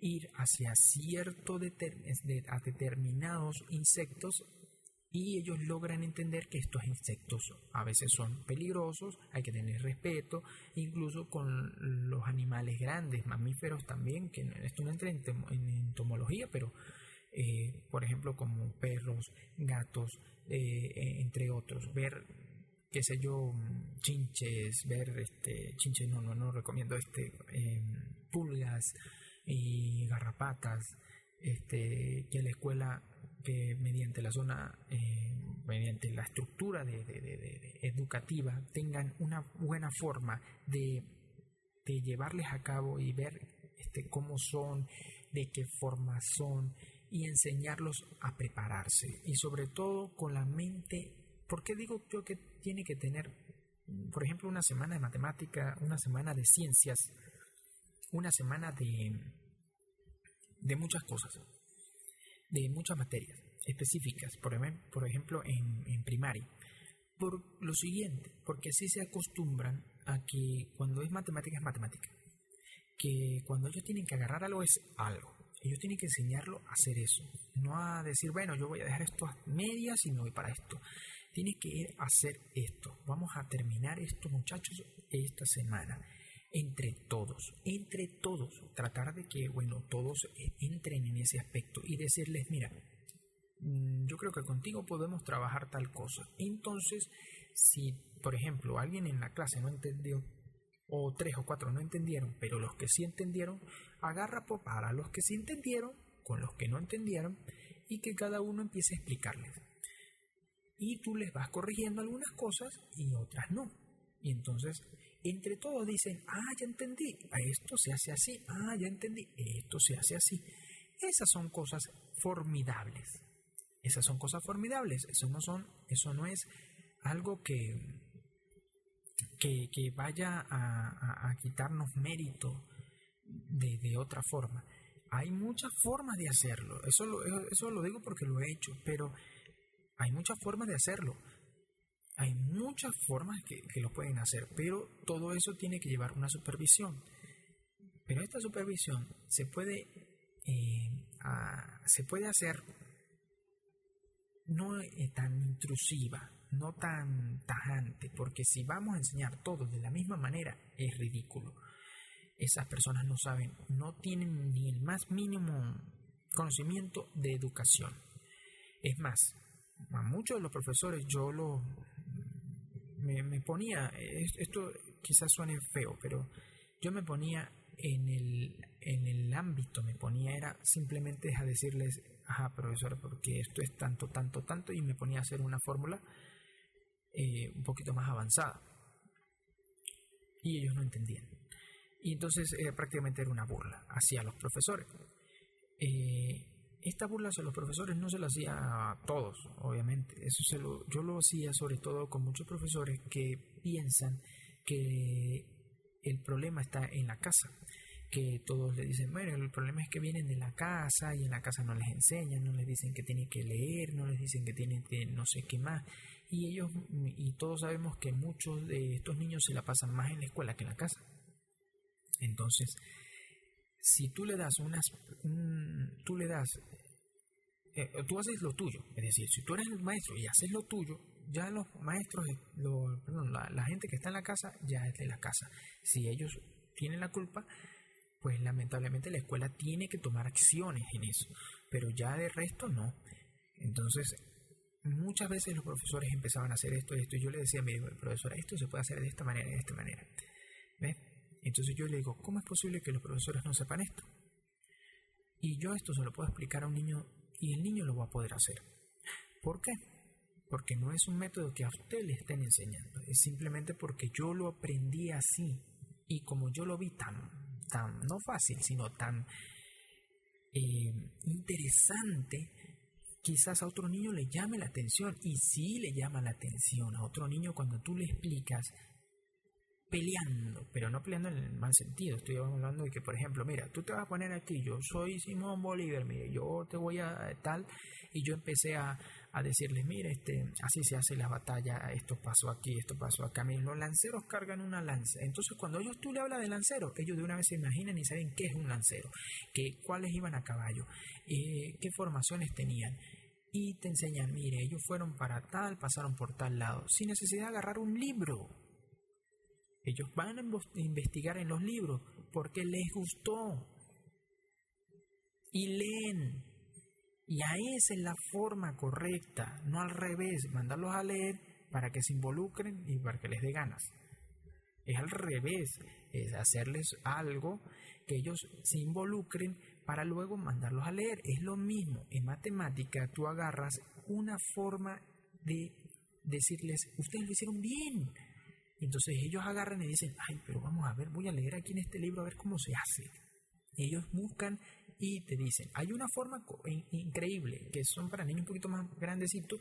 ir hacia cierto determinados insectos y ellos logran entender que estos insectos a veces son peligrosos, hay que tener respeto, incluso con los animales grandes, mamíferos también, que esto no entra en, entomología, pero eh, por ejemplo como perros, gatos, eh, e, entre otros, ver qué sé yo, chinches, ver este, chinches no, no, no recomiendo este, em, pulgas y garrapatas, este, que la escuela que mediante la zona, eh, mediante la estructura de, educativa, tengan una buena forma de, llevarles a cabo y ver este, cómo son, de qué forma son y enseñarlos a prepararse. Y sobre todo con la mente, ¿por qué digo yo que tiene que tener, por ejemplo, una semana de matemática, una semana de ciencias, una semana de, de muchas cosas? de muchas materias específicas, por, ejemplo en, primaria. Por lo siguiente, porque así se acostumbran a que cuando es matemática es matemática, que cuando ellos tienen que agarrar algo es algo, ellos tienen que enseñarlo a hacer eso, no a decir, bueno, yo voy a dejar esto a medias y me voy para esto. Tienes que hacer esto. Vamos a terminar esto, muchachos, esta semana entre todos, entre todos, tratar de que, bueno, todos eh, entren en ese aspecto y decirles, mira, mm, yo creo que contigo podemos trabajar tal cosa. Entonces, si, por ejemplo, alguien en la clase no entendió, o tres o cuatro no entendieron, pero los que sí entendieron, agarra para los que sí entendieron con los que no entendieron y que cada uno empiece a explicarles. Y tú les vas corrigiendo algunas cosas y otras no. Y entonces entre todos dicen, ah, ya entendí, esto se hace así, ah, ya entendí, esto se hace así. Esas son cosas formidables. Esas son cosas formidables. Eso no son, eso no es algo que, que, vaya a, quitarnos mérito de, de, otra forma. Hay muchas formas de hacerlo. Eso eso lo digo porque lo he hecho, pero hay muchas formas de hacerlo. Hay muchas formas que, lo pueden hacer, pero todo eso tiene que llevar una supervisión. Pero esta supervisión se puede, eh, se puede hacer no eh, tan intrusiva, no tan tajante, porque si vamos a enseñar todo de la misma manera, es ridículo. Esas personas no saben, no tienen ni el más mínimo conocimiento de educación. Es más, a muchos de los profesores yo lo, me, ponía, esto quizás suene feo, pero yo me ponía en el, en el ámbito, me ponía, era simplemente a decirles, ajá, profesor, porque esto es tanto, tanto, tanto, y me ponía a hacer una fórmula eh, un poquito más avanzada. Y ellos no entendían. Y entonces eh, prácticamente era una burla hacia los profesores. Eh, esta burla a los profesores no se la hacía a todos, obviamente. Eso se lo, yo lo hacía sobre todo con muchos profesores que piensan que el problema está en la casa. Que todos le dicen, bueno, el problema es que vienen de la casa y en la casa no les enseñan, no les dicen que tienen que leer, no les dicen que tienen que no sé qué más. Y ellos, y todos sabemos que muchos de estos niños se la pasan más en la escuela que en la casa. Entonces, si tú le das unas, tú le das, eh, tú haces lo tuyo, es decir, si tú eres el maestro y haces lo tuyo, ya los maestros, perdón, la, gente que está en la casa ya es de la casa. Si ellos tienen la culpa, pues lamentablemente la escuela tiene que tomar acciones en eso, pero ya de resto no. Entonces, muchas veces los profesores empezaban a hacer esto y esto, y yo le decía a mi profesora, esto se puede hacer de esta manera, de esta manera. ¿Ves? Entonces yo le digo, ¿cómo es posible que los profesores no sepan esto? Y yo esto se lo puedo explicar a un niño y el niño lo va a poder hacer. ¿Por qué? Porque no es un método que a usted le estén enseñando, es simplemente porque yo lo aprendí así y como yo lo vi tan, tan no fácil, sino tan eh, interesante, quizás a otro niño le llame la atención y sí le llama la atención a otro niño cuando tú le explicas peleando, pero no peleando en el mal sentido. Estoy hablando de que, por ejemplo, mira, tú te vas a poner aquí, yo soy Simón Bolívar, mire, yo te voy a tal, y yo empecé a, a decirles, mire, este, así se hace la batalla, esto pasó aquí, esto pasó acá. Miren, los lanceros cargan una lanza. Entonces, cuando ellos tú le hablas de lancero, ellos de una vez se imaginan y saben qué es un lancero, que, cuáles iban a caballo, eh, qué formaciones tenían y te enseñan, mire, ellos fueron para tal, pasaron por tal lado, sin necesidad de agarrar un libro. Ellos van a investigar en los libros porque les gustó. Y leen. Y ahí esa es la forma correcta, no al revés, mandarlos a leer para que se involucren y para que les dé ganas. Es al revés, es hacerles algo que ellos se involucren para luego mandarlos a leer. Es lo mismo. En matemática tú agarras una forma de decirles, ustedes lo hicieron bien. Entonces ellos agarran y dicen, ay, pero vamos a ver, voy a leer aquí en este libro a ver cómo se hace. Ellos buscan y te dicen, hay una forma increíble, que son para niños un poquito más grandecitos,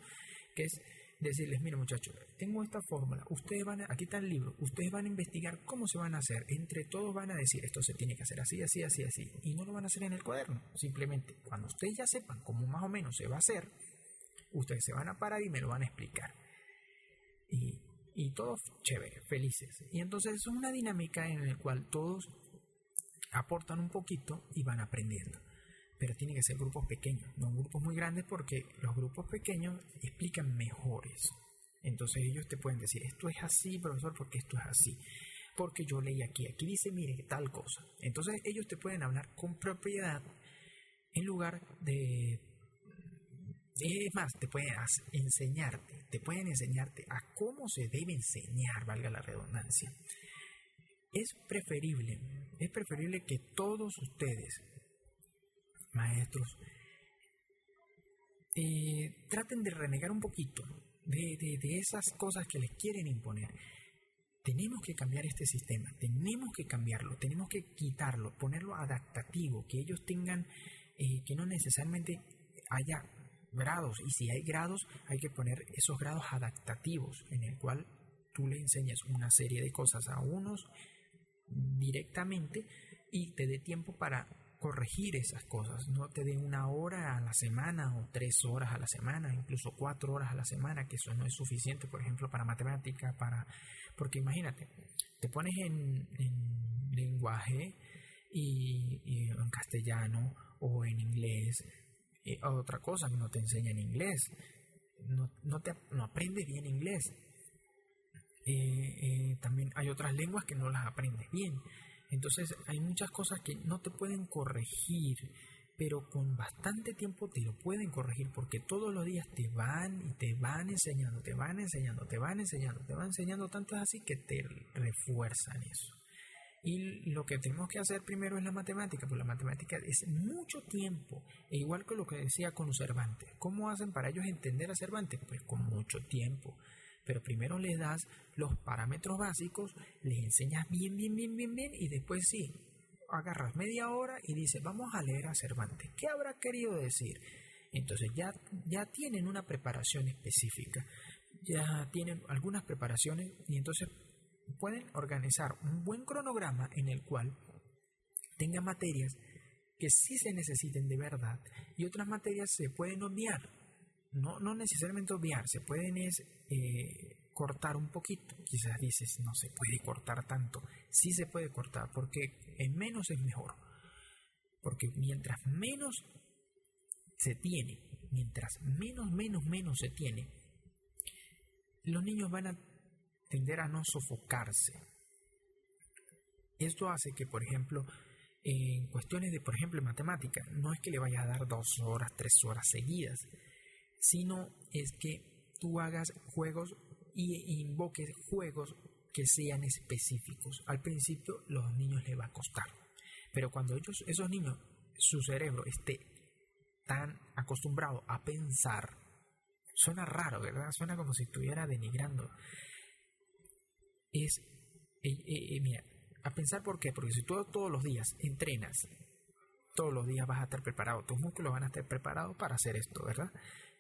que es decirles, mira muchachos, tengo esta fórmula, ustedes van a, aquí está el libro, ustedes van a investigar cómo se van a hacer, entre todos van a decir, esto se tiene que hacer así, así, así, así, y no lo van a hacer en el cuaderno, simplemente cuando ustedes ya sepan cómo más o menos se va a hacer, ustedes se van a parar y me lo van a explicar. Y, y todos chévere, felices. Y entonces es una dinámica en la cual todos aportan un poquito y van aprendiendo pero tiene que ser grupos pequeños, no grupos muy grandes porque los grupos pequeños explican mejores. Entonces ellos te pueden decir, esto es así, profesor, porque esto es así. Porque yo leí aquí, aquí dice, mire, tal cosa. Entonces ellos te pueden hablar con propiedad en lugar de... Es más, te pueden enseñarte, te pueden enseñarte a cómo se debe enseñar, valga la redundancia. Es preferible, es preferible que todos ustedes maestros, eh, traten de renegar un poquito de, de, esas cosas que les quieren imponer. Tenemos que cambiar este sistema, tenemos que cambiarlo, tenemos que quitarlo, ponerlo adaptativo, que ellos tengan, eh, que no necesariamente haya grados, y si hay grados, hay que poner esos grados adaptativos, en el cual tú le enseñas una serie de cosas a unos directamente y te dé tiempo para corregir esas cosas. No te dé una hora a la semana o tres horas a la semana, incluso cuatro horas a la semana, que eso no es suficiente, por ejemplo, para matemática, para... Porque imagínate, te pones en, lenguaje y, en castellano o en inglés, eh, otra cosa no te enseña en inglés, no, no, te, no aprendes bien inglés. Eh, eh, también hay otras lenguas que no las aprendes bien. Entonces hay muchas cosas que no te pueden corregir, pero con bastante tiempo te lo pueden corregir porque todos los días te van y te van enseñando, te van enseñando, te van enseñando, te van enseñando tanto así que te refuerzan eso. Y lo que tenemos que hacer primero es la matemática, pues la matemática es mucho tiempo, e igual que lo que decía con Cervantes. ¿Cómo hacen para ellos entender a Cervantes? Pues con mucho tiempo pero primero les das los parámetros básicos, les enseñas bien, bien, bien, bien, bien, y después sí, agarras media hora y dices, vamos a leer a Cervantes. ¿Qué habrá querido decir? Entonces ya, ya tienen una preparación específica, ya tienen algunas preparaciones y entonces pueden organizar un buen cronograma en el cual tenga materias que sí se necesiten de verdad y otras materias se pueden obviar no, no necesariamente obviar, se pueden es, eh, cortar un poquito. Quizás dices, no se puede cortar tanto. Sí se puede cortar, porque en menos es mejor. Porque mientras menos se tiene, mientras menos, menos, menos se tiene, los niños van a tender a no sofocarse. Esto hace que, por ejemplo, en cuestiones de, por ejemplo, matemática, no es que le vayas a dar dos horas, tres horas seguidas, sino es que tú hagas juegos y invoques juegos que sean específicos. Al principio los niños les va a costar, pero cuando ellos, esos niños, su cerebro esté tan acostumbrado a pensar, suena raro, ¿verdad? Suena como si estuviera denigrando. Es, eh, eh, eh, mira, a pensar por qué, porque si tú todos los días entrenas, todos los días vas a estar preparado, tus músculos van a estar preparados para hacer esto, ¿verdad?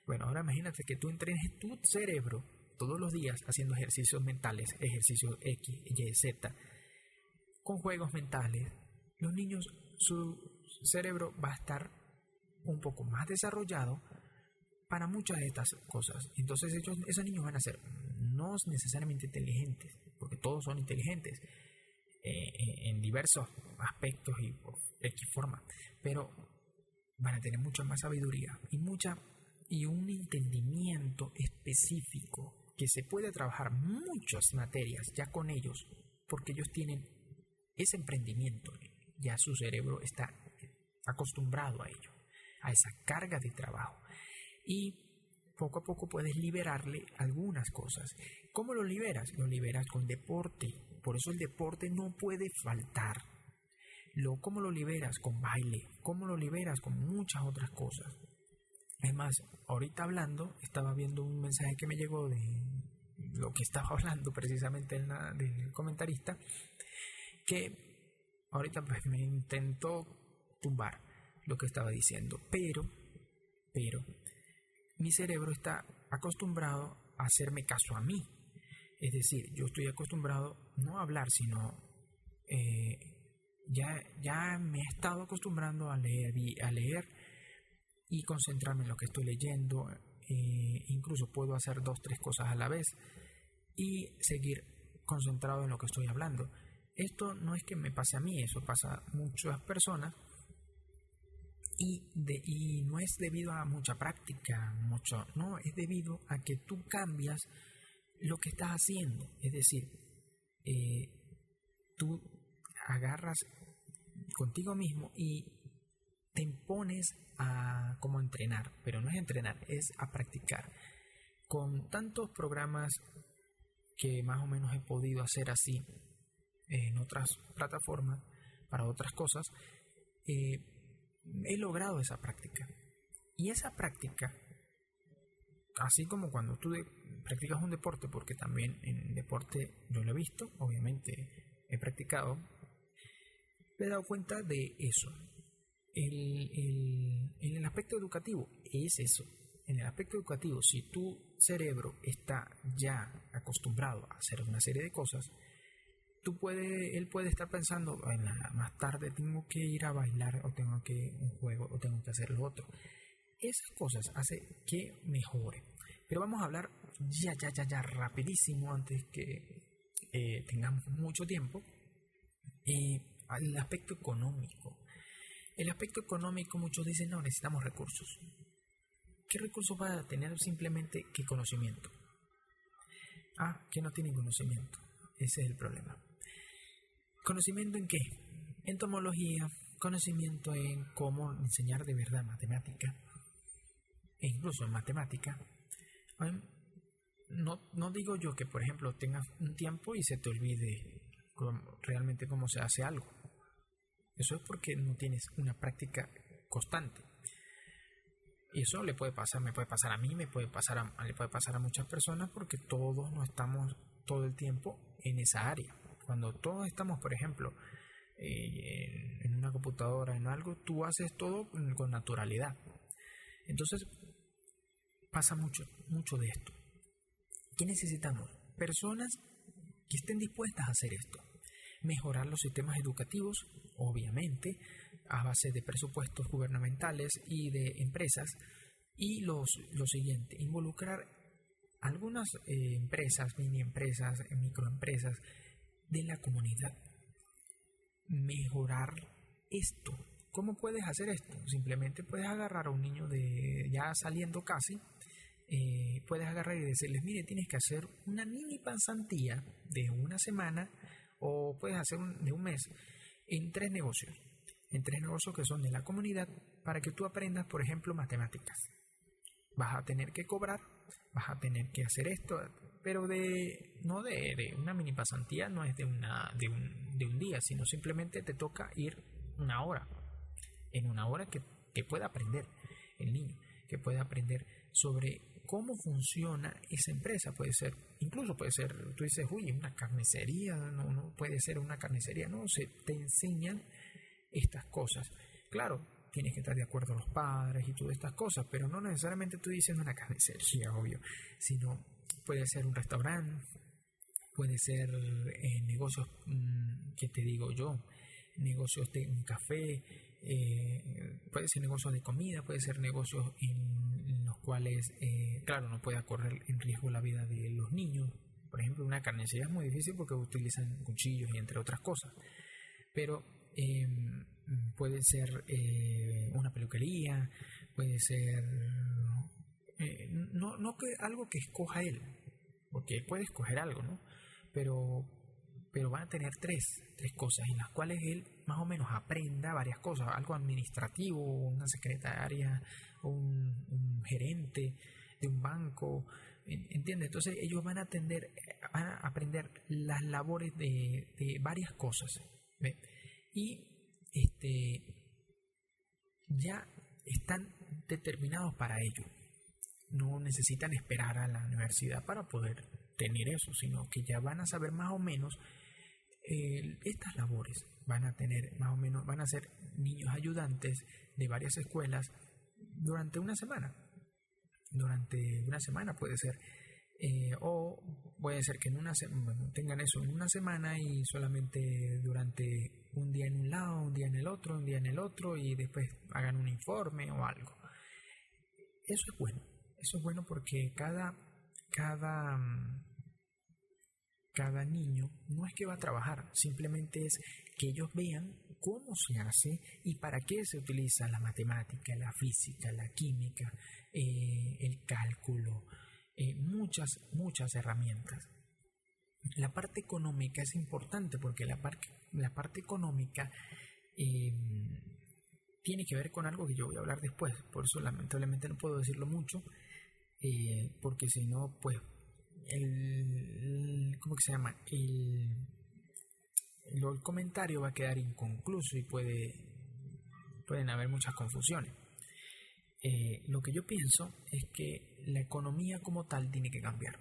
Bueno, ahora imagínate que tú entrenes tu cerebro todos los días haciendo ejercicios mentales, ejercicios X, Y, Z, con juegos mentales, los niños, su cerebro va a estar un poco más desarrollado para muchas de estas cosas. Entonces ellos, esos niños van a ser no necesariamente inteligentes, porque todos son inteligentes eh, en diversos aspectos y por X forma, pero van a tener mucha más sabiduría y mucha y un entendimiento específico que se puede trabajar muchas materias ya con ellos, porque ellos tienen ese emprendimiento, ya su cerebro está acostumbrado a ello, a esa carga de trabajo. Y poco a poco puedes liberarle algunas cosas. ¿Cómo lo liberas? Lo liberas con deporte. Por eso el deporte no puede faltar. Lo, ¿Cómo lo liberas? Con baile. ¿Cómo lo liberas? Con muchas otras cosas. Es más, ahorita hablando, estaba viendo un mensaje que me llegó de lo que estaba hablando precisamente el, del comentarista, que ahorita pues me intentó tumbar lo que estaba diciendo, pero, pero, mi cerebro está acostumbrado a hacerme caso a mí. Es decir, yo estoy acostumbrado no a hablar, sino eh, ya, ya me he estado acostumbrando a leer, a leer y concentrarme en lo que estoy leyendo. Eh, incluso puedo hacer dos, tres cosas a la vez y seguir concentrado en lo que estoy hablando. Esto no es que me pase a mí, eso pasa a muchas personas y, de, y no es debido a mucha práctica, mucho, no, es debido a que tú cambias lo que estás haciendo. Es decir, eh, tú agarras contigo mismo y te impones a como entrenar, pero no es entrenar, es a practicar. Con tantos programas que más o menos he podido hacer así en otras plataformas, para otras cosas, eh, he logrado esa práctica. Y esa práctica, así como cuando tú practicas un deporte, porque también en deporte yo lo he visto, obviamente he practicado, me he dado cuenta de eso. en el aspecto educativo es eso. En el aspecto educativo, si tu cerebro está ya acostumbrado a hacer una serie de cosas, tú puede, él puede estar pensando, más tarde tengo que ir a bailar o tengo que un juego o tengo que hacer lo otro. Esas cosas hace que mejore. Pero vamos a hablar ya, ya, ya, ya, rapidísimo antes que eh, tengamos mucho tiempo. El aspecto económico. El aspecto económico, muchos dicen, no, necesitamos recursos. ¿Qué recursos va a tener simplemente qué conocimiento? Ah, que no tienen conocimiento. Ese es el problema. ¿Conocimiento en qué? En tomología, conocimiento en cómo enseñar de verdad matemática, e incluso en matemática. No, no digo yo que, por ejemplo, tengas un tiempo y se te olvide realmente cómo se hace algo. Eso es porque no tienes una práctica constante. Y eso le puede pasar, me puede pasar a mí, me puede pasar a, le puede pasar a muchas personas porque todos no estamos todo el tiempo en esa área. Cuando todos estamos, por ejemplo, eh, en una computadora, en algo, tú haces todo con naturalidad. Entonces, pasa mucho, mucho de esto. ¿Qué necesitamos? Personas que estén dispuestas a hacer esto. Mejorar los sistemas educativos, obviamente, a base de presupuestos gubernamentales y de empresas. Y los, lo siguiente, involucrar algunas eh, empresas, mini empresas, microempresas, de la comunidad. Mejorar esto. ¿Cómo puedes hacer esto? Simplemente puedes agarrar a un niño de ya saliendo casi, eh, puedes agarrar y decirles, mire, tienes que hacer una mini pasantía de una semana o puedes hacer de un mes en tres negocios, en tres negocios que son de la comunidad para que tú aprendas, por ejemplo, matemáticas. Vas a tener que cobrar, vas a tener que hacer esto, pero de no de, una mini pasantía, no es de, una, de, un, de un día, sino simplemente te toca ir una hora, en una hora que, que pueda aprender el niño, que pueda aprender sobre cómo funciona esa empresa. Puede ser, incluso puede ser, tú dices, uy, una carnicería, no, no puede ser una carnicería, no, se te enseñan estas cosas. Claro, tienes que estar de acuerdo a los padres y todas estas cosas, pero no necesariamente tú dices una carnicería, obvio, sino puede ser un restaurante, puede ser eh, negocios, mm, que te digo yo, negocios de un café, eh, puede ser negocios de comida, puede ser negocios en, los cuales, eh, claro, no puede correr en riesgo la vida de los niños. Por ejemplo, una carnicería es muy difícil porque utilizan cuchillos y entre otras cosas. Pero em, puede ser eh, una peluquería, puede ser no, no que algo que escoja él, porque puede escoger algo, ¿no? Pero pero van a tener tres, tres cosas en las cuales él más o menos aprenda varias cosas, algo administrativo, una secretaria, un, gerente de un banco, ¿entiendes? Entonces ellos van a, atender, van a aprender las labores de, varias cosas, Y este, ya están determinados para ello. No necesitan esperar a la universidad para poder tener eso, sino que ya van a saber más o menos estas labores van a tener más o menos, van a ser niños ayudantes de varias escuelas durante una semana. Durante una semana puede ser. Eh, o puede ser que en una tengan eso en una semana y solamente durante un día en un lado, un día en el otro, un día en el otro y después hagan un informe o algo. Eso es bueno. Eso es bueno porque cada, cada, mm, cada niño no es que va a trabajar, simplemente es que ellos vean cómo se hace y para qué se utiliza la matemática, la física, la química, eh, el cálculo, eh, muchas, muchas herramientas. La parte económica es importante porque la, la parte económica em, tiene que ver con algo que yo voy a hablar después, por eso lamentablemente no puedo decirlo mucho, eh, porque si no, pues el, ¿cómo que se llama? El, el comentario va a quedar inconcluso y puede, pueden haber muchas confusiones. Eh, lo que yo pienso es que la economía como tal tiene que cambiar.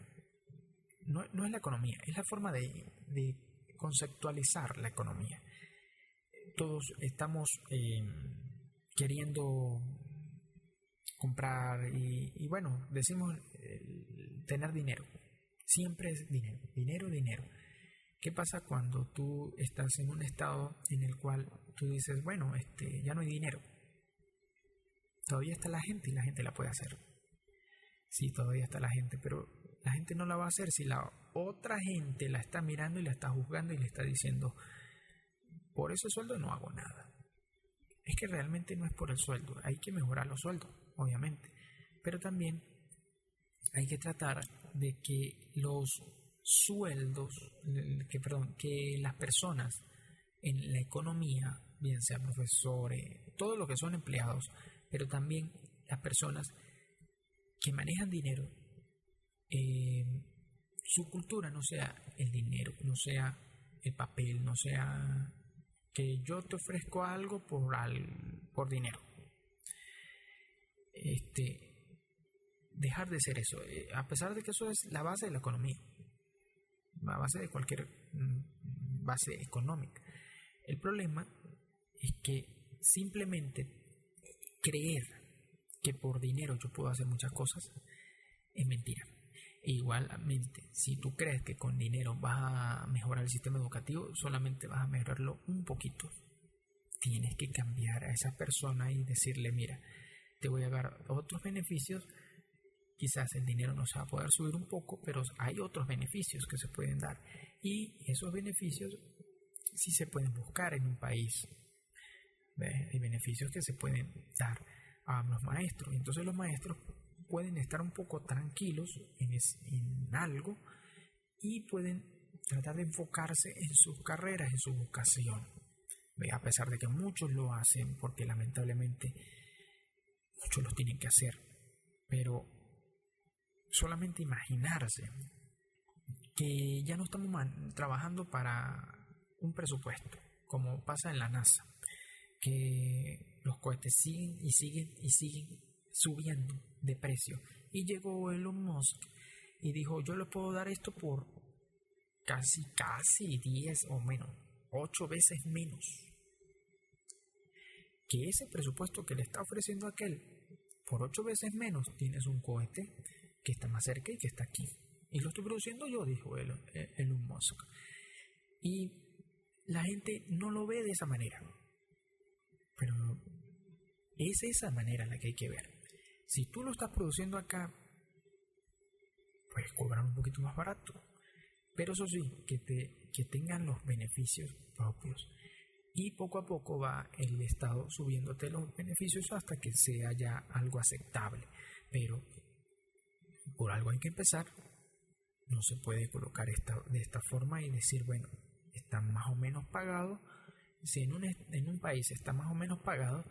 No, no es la economía, es la forma de, de conceptualizar la economía. Todos estamos eh, queriendo comprar y, bueno, decimos tener dinero. Siempre es dinero, dinero, dinero. ¿Qué pasa cuando tú estás en un estado en el cual tú dices, bueno, este, ya no hay dinero? Todavía está la gente y la gente la puede hacer. Sí, todavía está la gente, pero la gente no la va a hacer si la otra gente la está mirando y la está juzgando y le está diciendo, por ese sueldo no hago nada. Es que realmente no es por el sueldo, hay que mejorar los sueldos, obviamente, pero también hay que tratar de que los sueldos, que, perdón, que las personas en la economía, bien sean profesores, todo lo que son empleados, pero también las personas que manejan dinero, eh, su cultura no sea el dinero, no sea el papel, no sea que yo te ofrezco algo por, al, por dinero. Este, dejar de ser eso, eh, a pesar de que eso es la base de la economía, la base de cualquier mm, base económica. El problema es que simplemente creer que por dinero yo puedo hacer muchas cosas es mentira. Igualmente, si tú crees que con dinero vas a mejorar el sistema educativo, solamente vas a mejorarlo un poquito. Tienes que cambiar a esa persona y decirle, mira, te voy a dar otros beneficios Quizás el dinero no se va a poder subir un poco, pero hay otros beneficios que se pueden dar. Y esos beneficios sí se pueden buscar en un país. Hay beneficios que se pueden dar a los maestros. Entonces los maestros pueden estar un poco tranquilos en, algo y pueden tratar de enfocarse en sus carreras, en su vocación. A pesar de que muchos lo hacen, porque lamentablemente muchos lo tienen que hacer, pero solamente imaginarse que ya no estamos trabajando para un presupuesto, como pasa en la NASA, que los cohetes siguen y siguen y siguen subiendo de precio. Y llegó Elon Musk y dijo, yo le puedo dar esto por casi, casi 10 o menos, 8 veces menos. que ese presupuesto que le está ofreciendo aquel por ocho veces menos tienes un cohete que está más cerca y que está aquí. Y lo estoy produciendo yo, dijo el Elon Musk. Y la gente no lo ve de esa manera. Pero es esa manera la que hay que ver. Si tú lo estás produciendo acá, pues cobrar un poquito más barato. Pero eso sí, que, te, que tengan los beneficios propios. Y poco a poco va el Estado subiéndote los beneficios hasta que sea ya algo aceptable. Pero por algo hay que empezar. No se puede colocar esta, de esta forma y decir, bueno, está más o menos pagado. Si en un, en un país está más o menos pagado,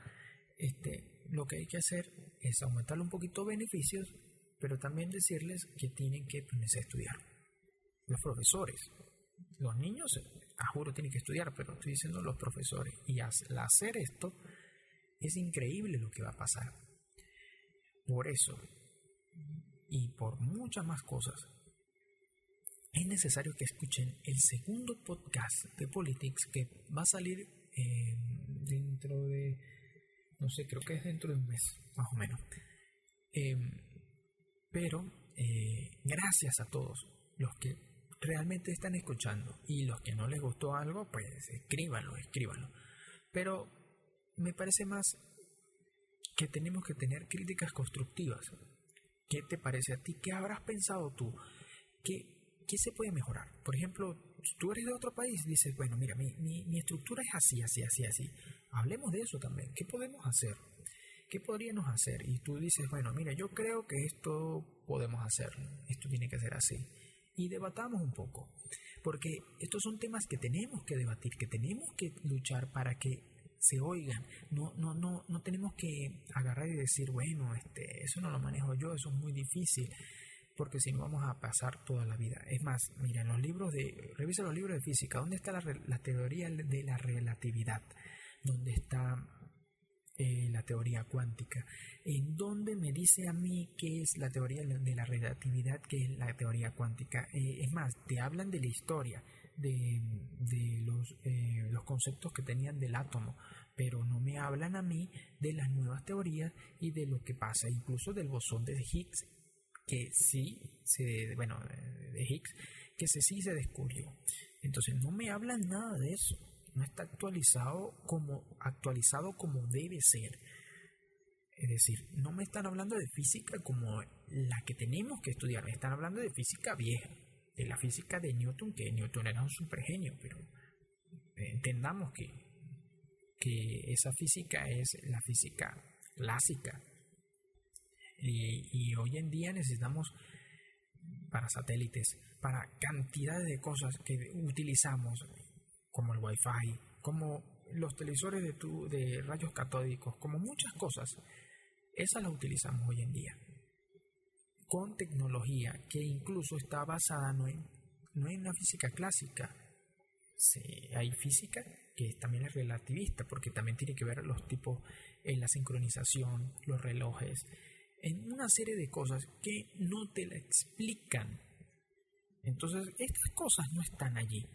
este, lo que hay que hacer es aumentarle un poquito beneficios, pero también decirles que tienen que ponerse a estudiar. Los profesores, los niños, a juro, tienen que estudiar, pero estoy diciendo los profesores. Y al hacer esto, es increíble lo que va a pasar. Por eso, y por muchas más cosas, es necesario que escuchen el segundo podcast de Politics que va a salir eh, dentro de, no sé, creo que es dentro de un mes, más o menos. Em, pero eh, gracias a todos los que realmente están escuchando y los que no les gustó algo, pues escríbanlo, escríbanlo. Pero me parece más que tenemos que tener críticas constructivas. ¿Qué te parece a ti? ¿Qué habrás pensado tú? ¿Qué, ¿qué se puede mejorar? Por ejemplo, tú eres de otro país, dices, bueno, mira, mi, mi, estructura es así, así, así, así. Hablemos de eso también. ¿Qué podemos hacer? ¿Qué podríamos hacer? Y tú dices, bueno, mira, yo creo que esto podemos hacer, esto tiene que ser así. Y debatamos un poco, porque estos son temas que tenemos que debatir, que tenemos que luchar para que se oigan. No, no, no, no tenemos que agarrar y decir, bueno, este, eso no lo manejo yo, eso es muy difícil porque si no vamos a pasar toda la vida. Es más, mira, los libros de, revisa los libros de física, ¿dónde está la, teoría de la relatividad? ¿Dónde está eh, la teoría cuántica? ¿En dónde me dice a mí qué es la teoría de la relatividad, qué es la teoría cuántica? Eh, es más, te hablan de la historia, de, los, eh, los conceptos que tenían del átomo, pero no me hablan a mí de las nuevas teorías y de lo que pasa, incluso del bosón de Higgs que sí, se, bueno, de Higgs, que se, sí se descubrió. Entonces no me hablan nada de eso. No está actualizado como, actualizado como debe ser. Es decir, no me están hablando de física como la que tenemos que estudiar, me están hablando de física vieja, de la física de Newton, que Newton era un supergenio, pero entendamos que, que esa física es la física clásica, y, hoy en día necesitamos para satélites, para cantidades de cosas que utilizamos, como el Wi-Fi, como los televisores de, de rayos catódicos, como muchas cosas, esas las utilizamos hoy en día. Con tecnología que incluso está basada no en, no en una física clásica. hay física que también es relativista, porque también tiene que ver los tipos en la sincronización, los relojes, en una serie de cosas que no te la explican. Entonces, estas cosas no están allí.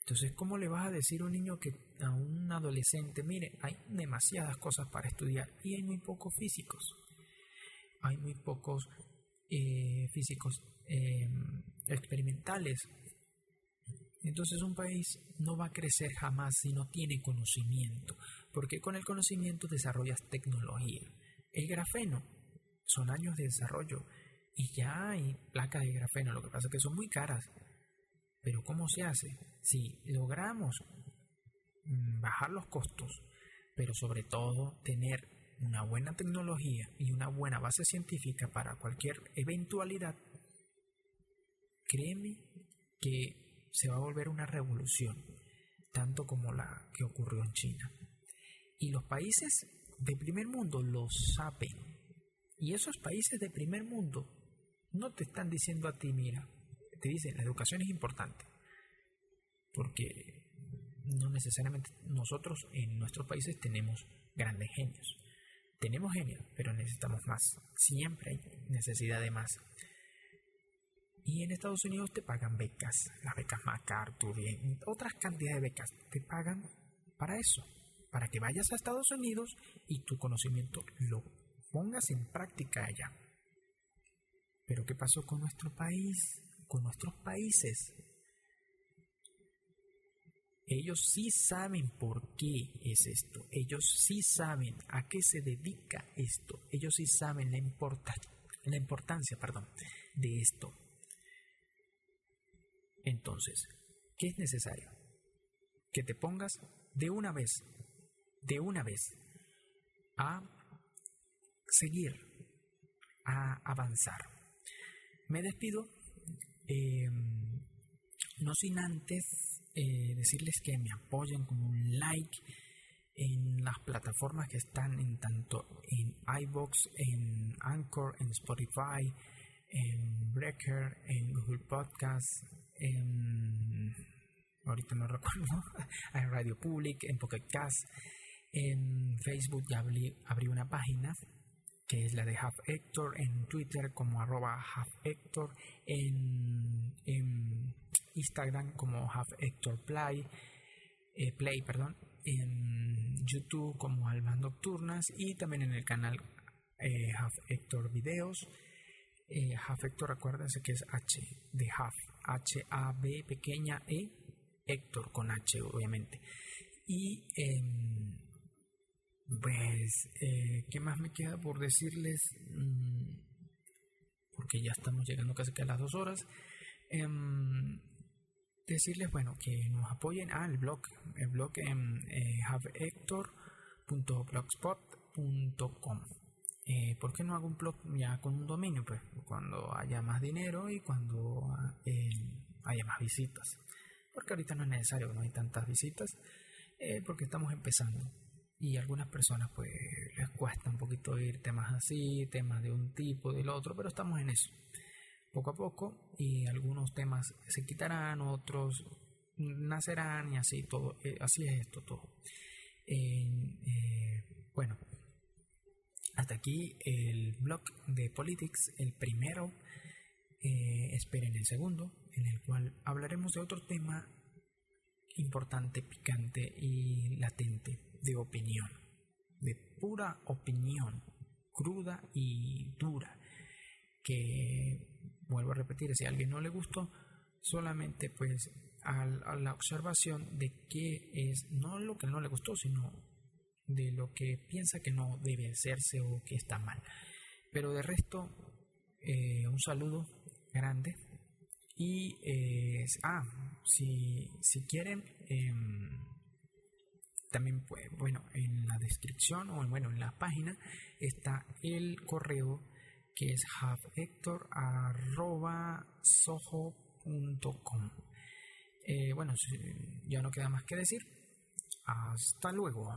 Entonces, ¿cómo le vas a decir a un niño que a un adolescente, mire, hay demasiadas cosas para estudiar y hay muy pocos físicos? Hay muy pocos eh, físicos eh, experimentales. Entonces un país no va a crecer jamás si no tiene conocimiento, porque con el conocimiento desarrollas tecnología. El grafeno son años de desarrollo y ya hay placas de grafeno, lo que pasa es que son muy caras. Pero ¿cómo se hace? Si logramos mm, bajar los costos, pero sobre todo tener una buena tecnología y una buena base científica para cualquier eventualidad, créeme que se va a volver una revolución, tanto como la que ocurrió en China. Y los países de primer mundo lo saben y esos países de primer mundo no te están diciendo a ti, mira, te dicen, la educación es importante, porque no necesariamente nosotros en nuestros países tenemos grandes genios. Tenemos genios, pero necesitamos más. Siempre hay necesidad de más. Y en Estados Unidos te pagan becas, las becas MacArthur y otras cantidades de becas. Te pagan para eso, para que vayas a Estados Unidos y tu conocimiento lo pongas en práctica allá. Pero ¿qué pasó con nuestro país? Con nuestros países. Ellos sí saben por qué es esto. Ellos sí saben a qué se dedica esto. Ellos sí saben la, la importancia perdón, de esto. Entonces, ¿qué es necesario? Que te pongas de una vez, de una vez, a seguir, a avanzar. Me despido, em, no sin antes eh, decirles que me apoyen con un like en las plataformas que están en tanto en iBox, en Anchor, en Spotify, en Breaker, en Google Podcast, en ahorita no recuerdo, en Radio Public, en Pocket Cast, en Facebook ya abrí, abrí una página es la de Half Hector, en Twitter como arroba Half Hector, en, Instagram como Half Hector Play, eh, Play, perdón, en YouTube como Almas Nocturnas y también en el canal eh, Half Hector Videos. Eh, Half Hector, acuérdense que es H de Half, H-A-B pequeña E, Hector con H obviamente. Y pues, eh, ¿qué más me queda por decirles? Mm, porque ya estamos llegando casi a las dos horas. Em, decirles, bueno, que nos apoyen. Ah, el blog. El blog en eh, havehector.blogspot.com. Eh, ¿Por qué no hago un blog ya con un dominio? Pues cuando haya más dinero y cuando eh, haya más visitas. Porque ahorita no es necesario, no hay tantas visitas, eh, porque estamos empezando y algunas personas pues les cuesta un poquito oír temas así, temas de un tipo, del otro, pero estamos en eso. Poco a poco y algunos temas se quitarán, otros nacerán y así todo, eh, así es esto todo. Eh, bueno, hasta aquí el blog de Politics, el primero. Eh, esperen el segundo, en el cual hablaremos de otro tema importante, picante y latente de opinión, de pura opinión, cruda y dura, que vuelvo a repetir, si a alguien no le gustó, solamente pues a, la observación de qué es, no lo que no le gustó, sino de lo que piensa que no debe hacerse o que está mal. Pero de resto, eh, un saludo grande. Y, eh, ah, si, si quieren, em, también, pues, bueno, en la descripción o bueno, en la página está el correo que es halfhector.soho.com. Eh, bueno, ya no queda más que decir. Hasta luego.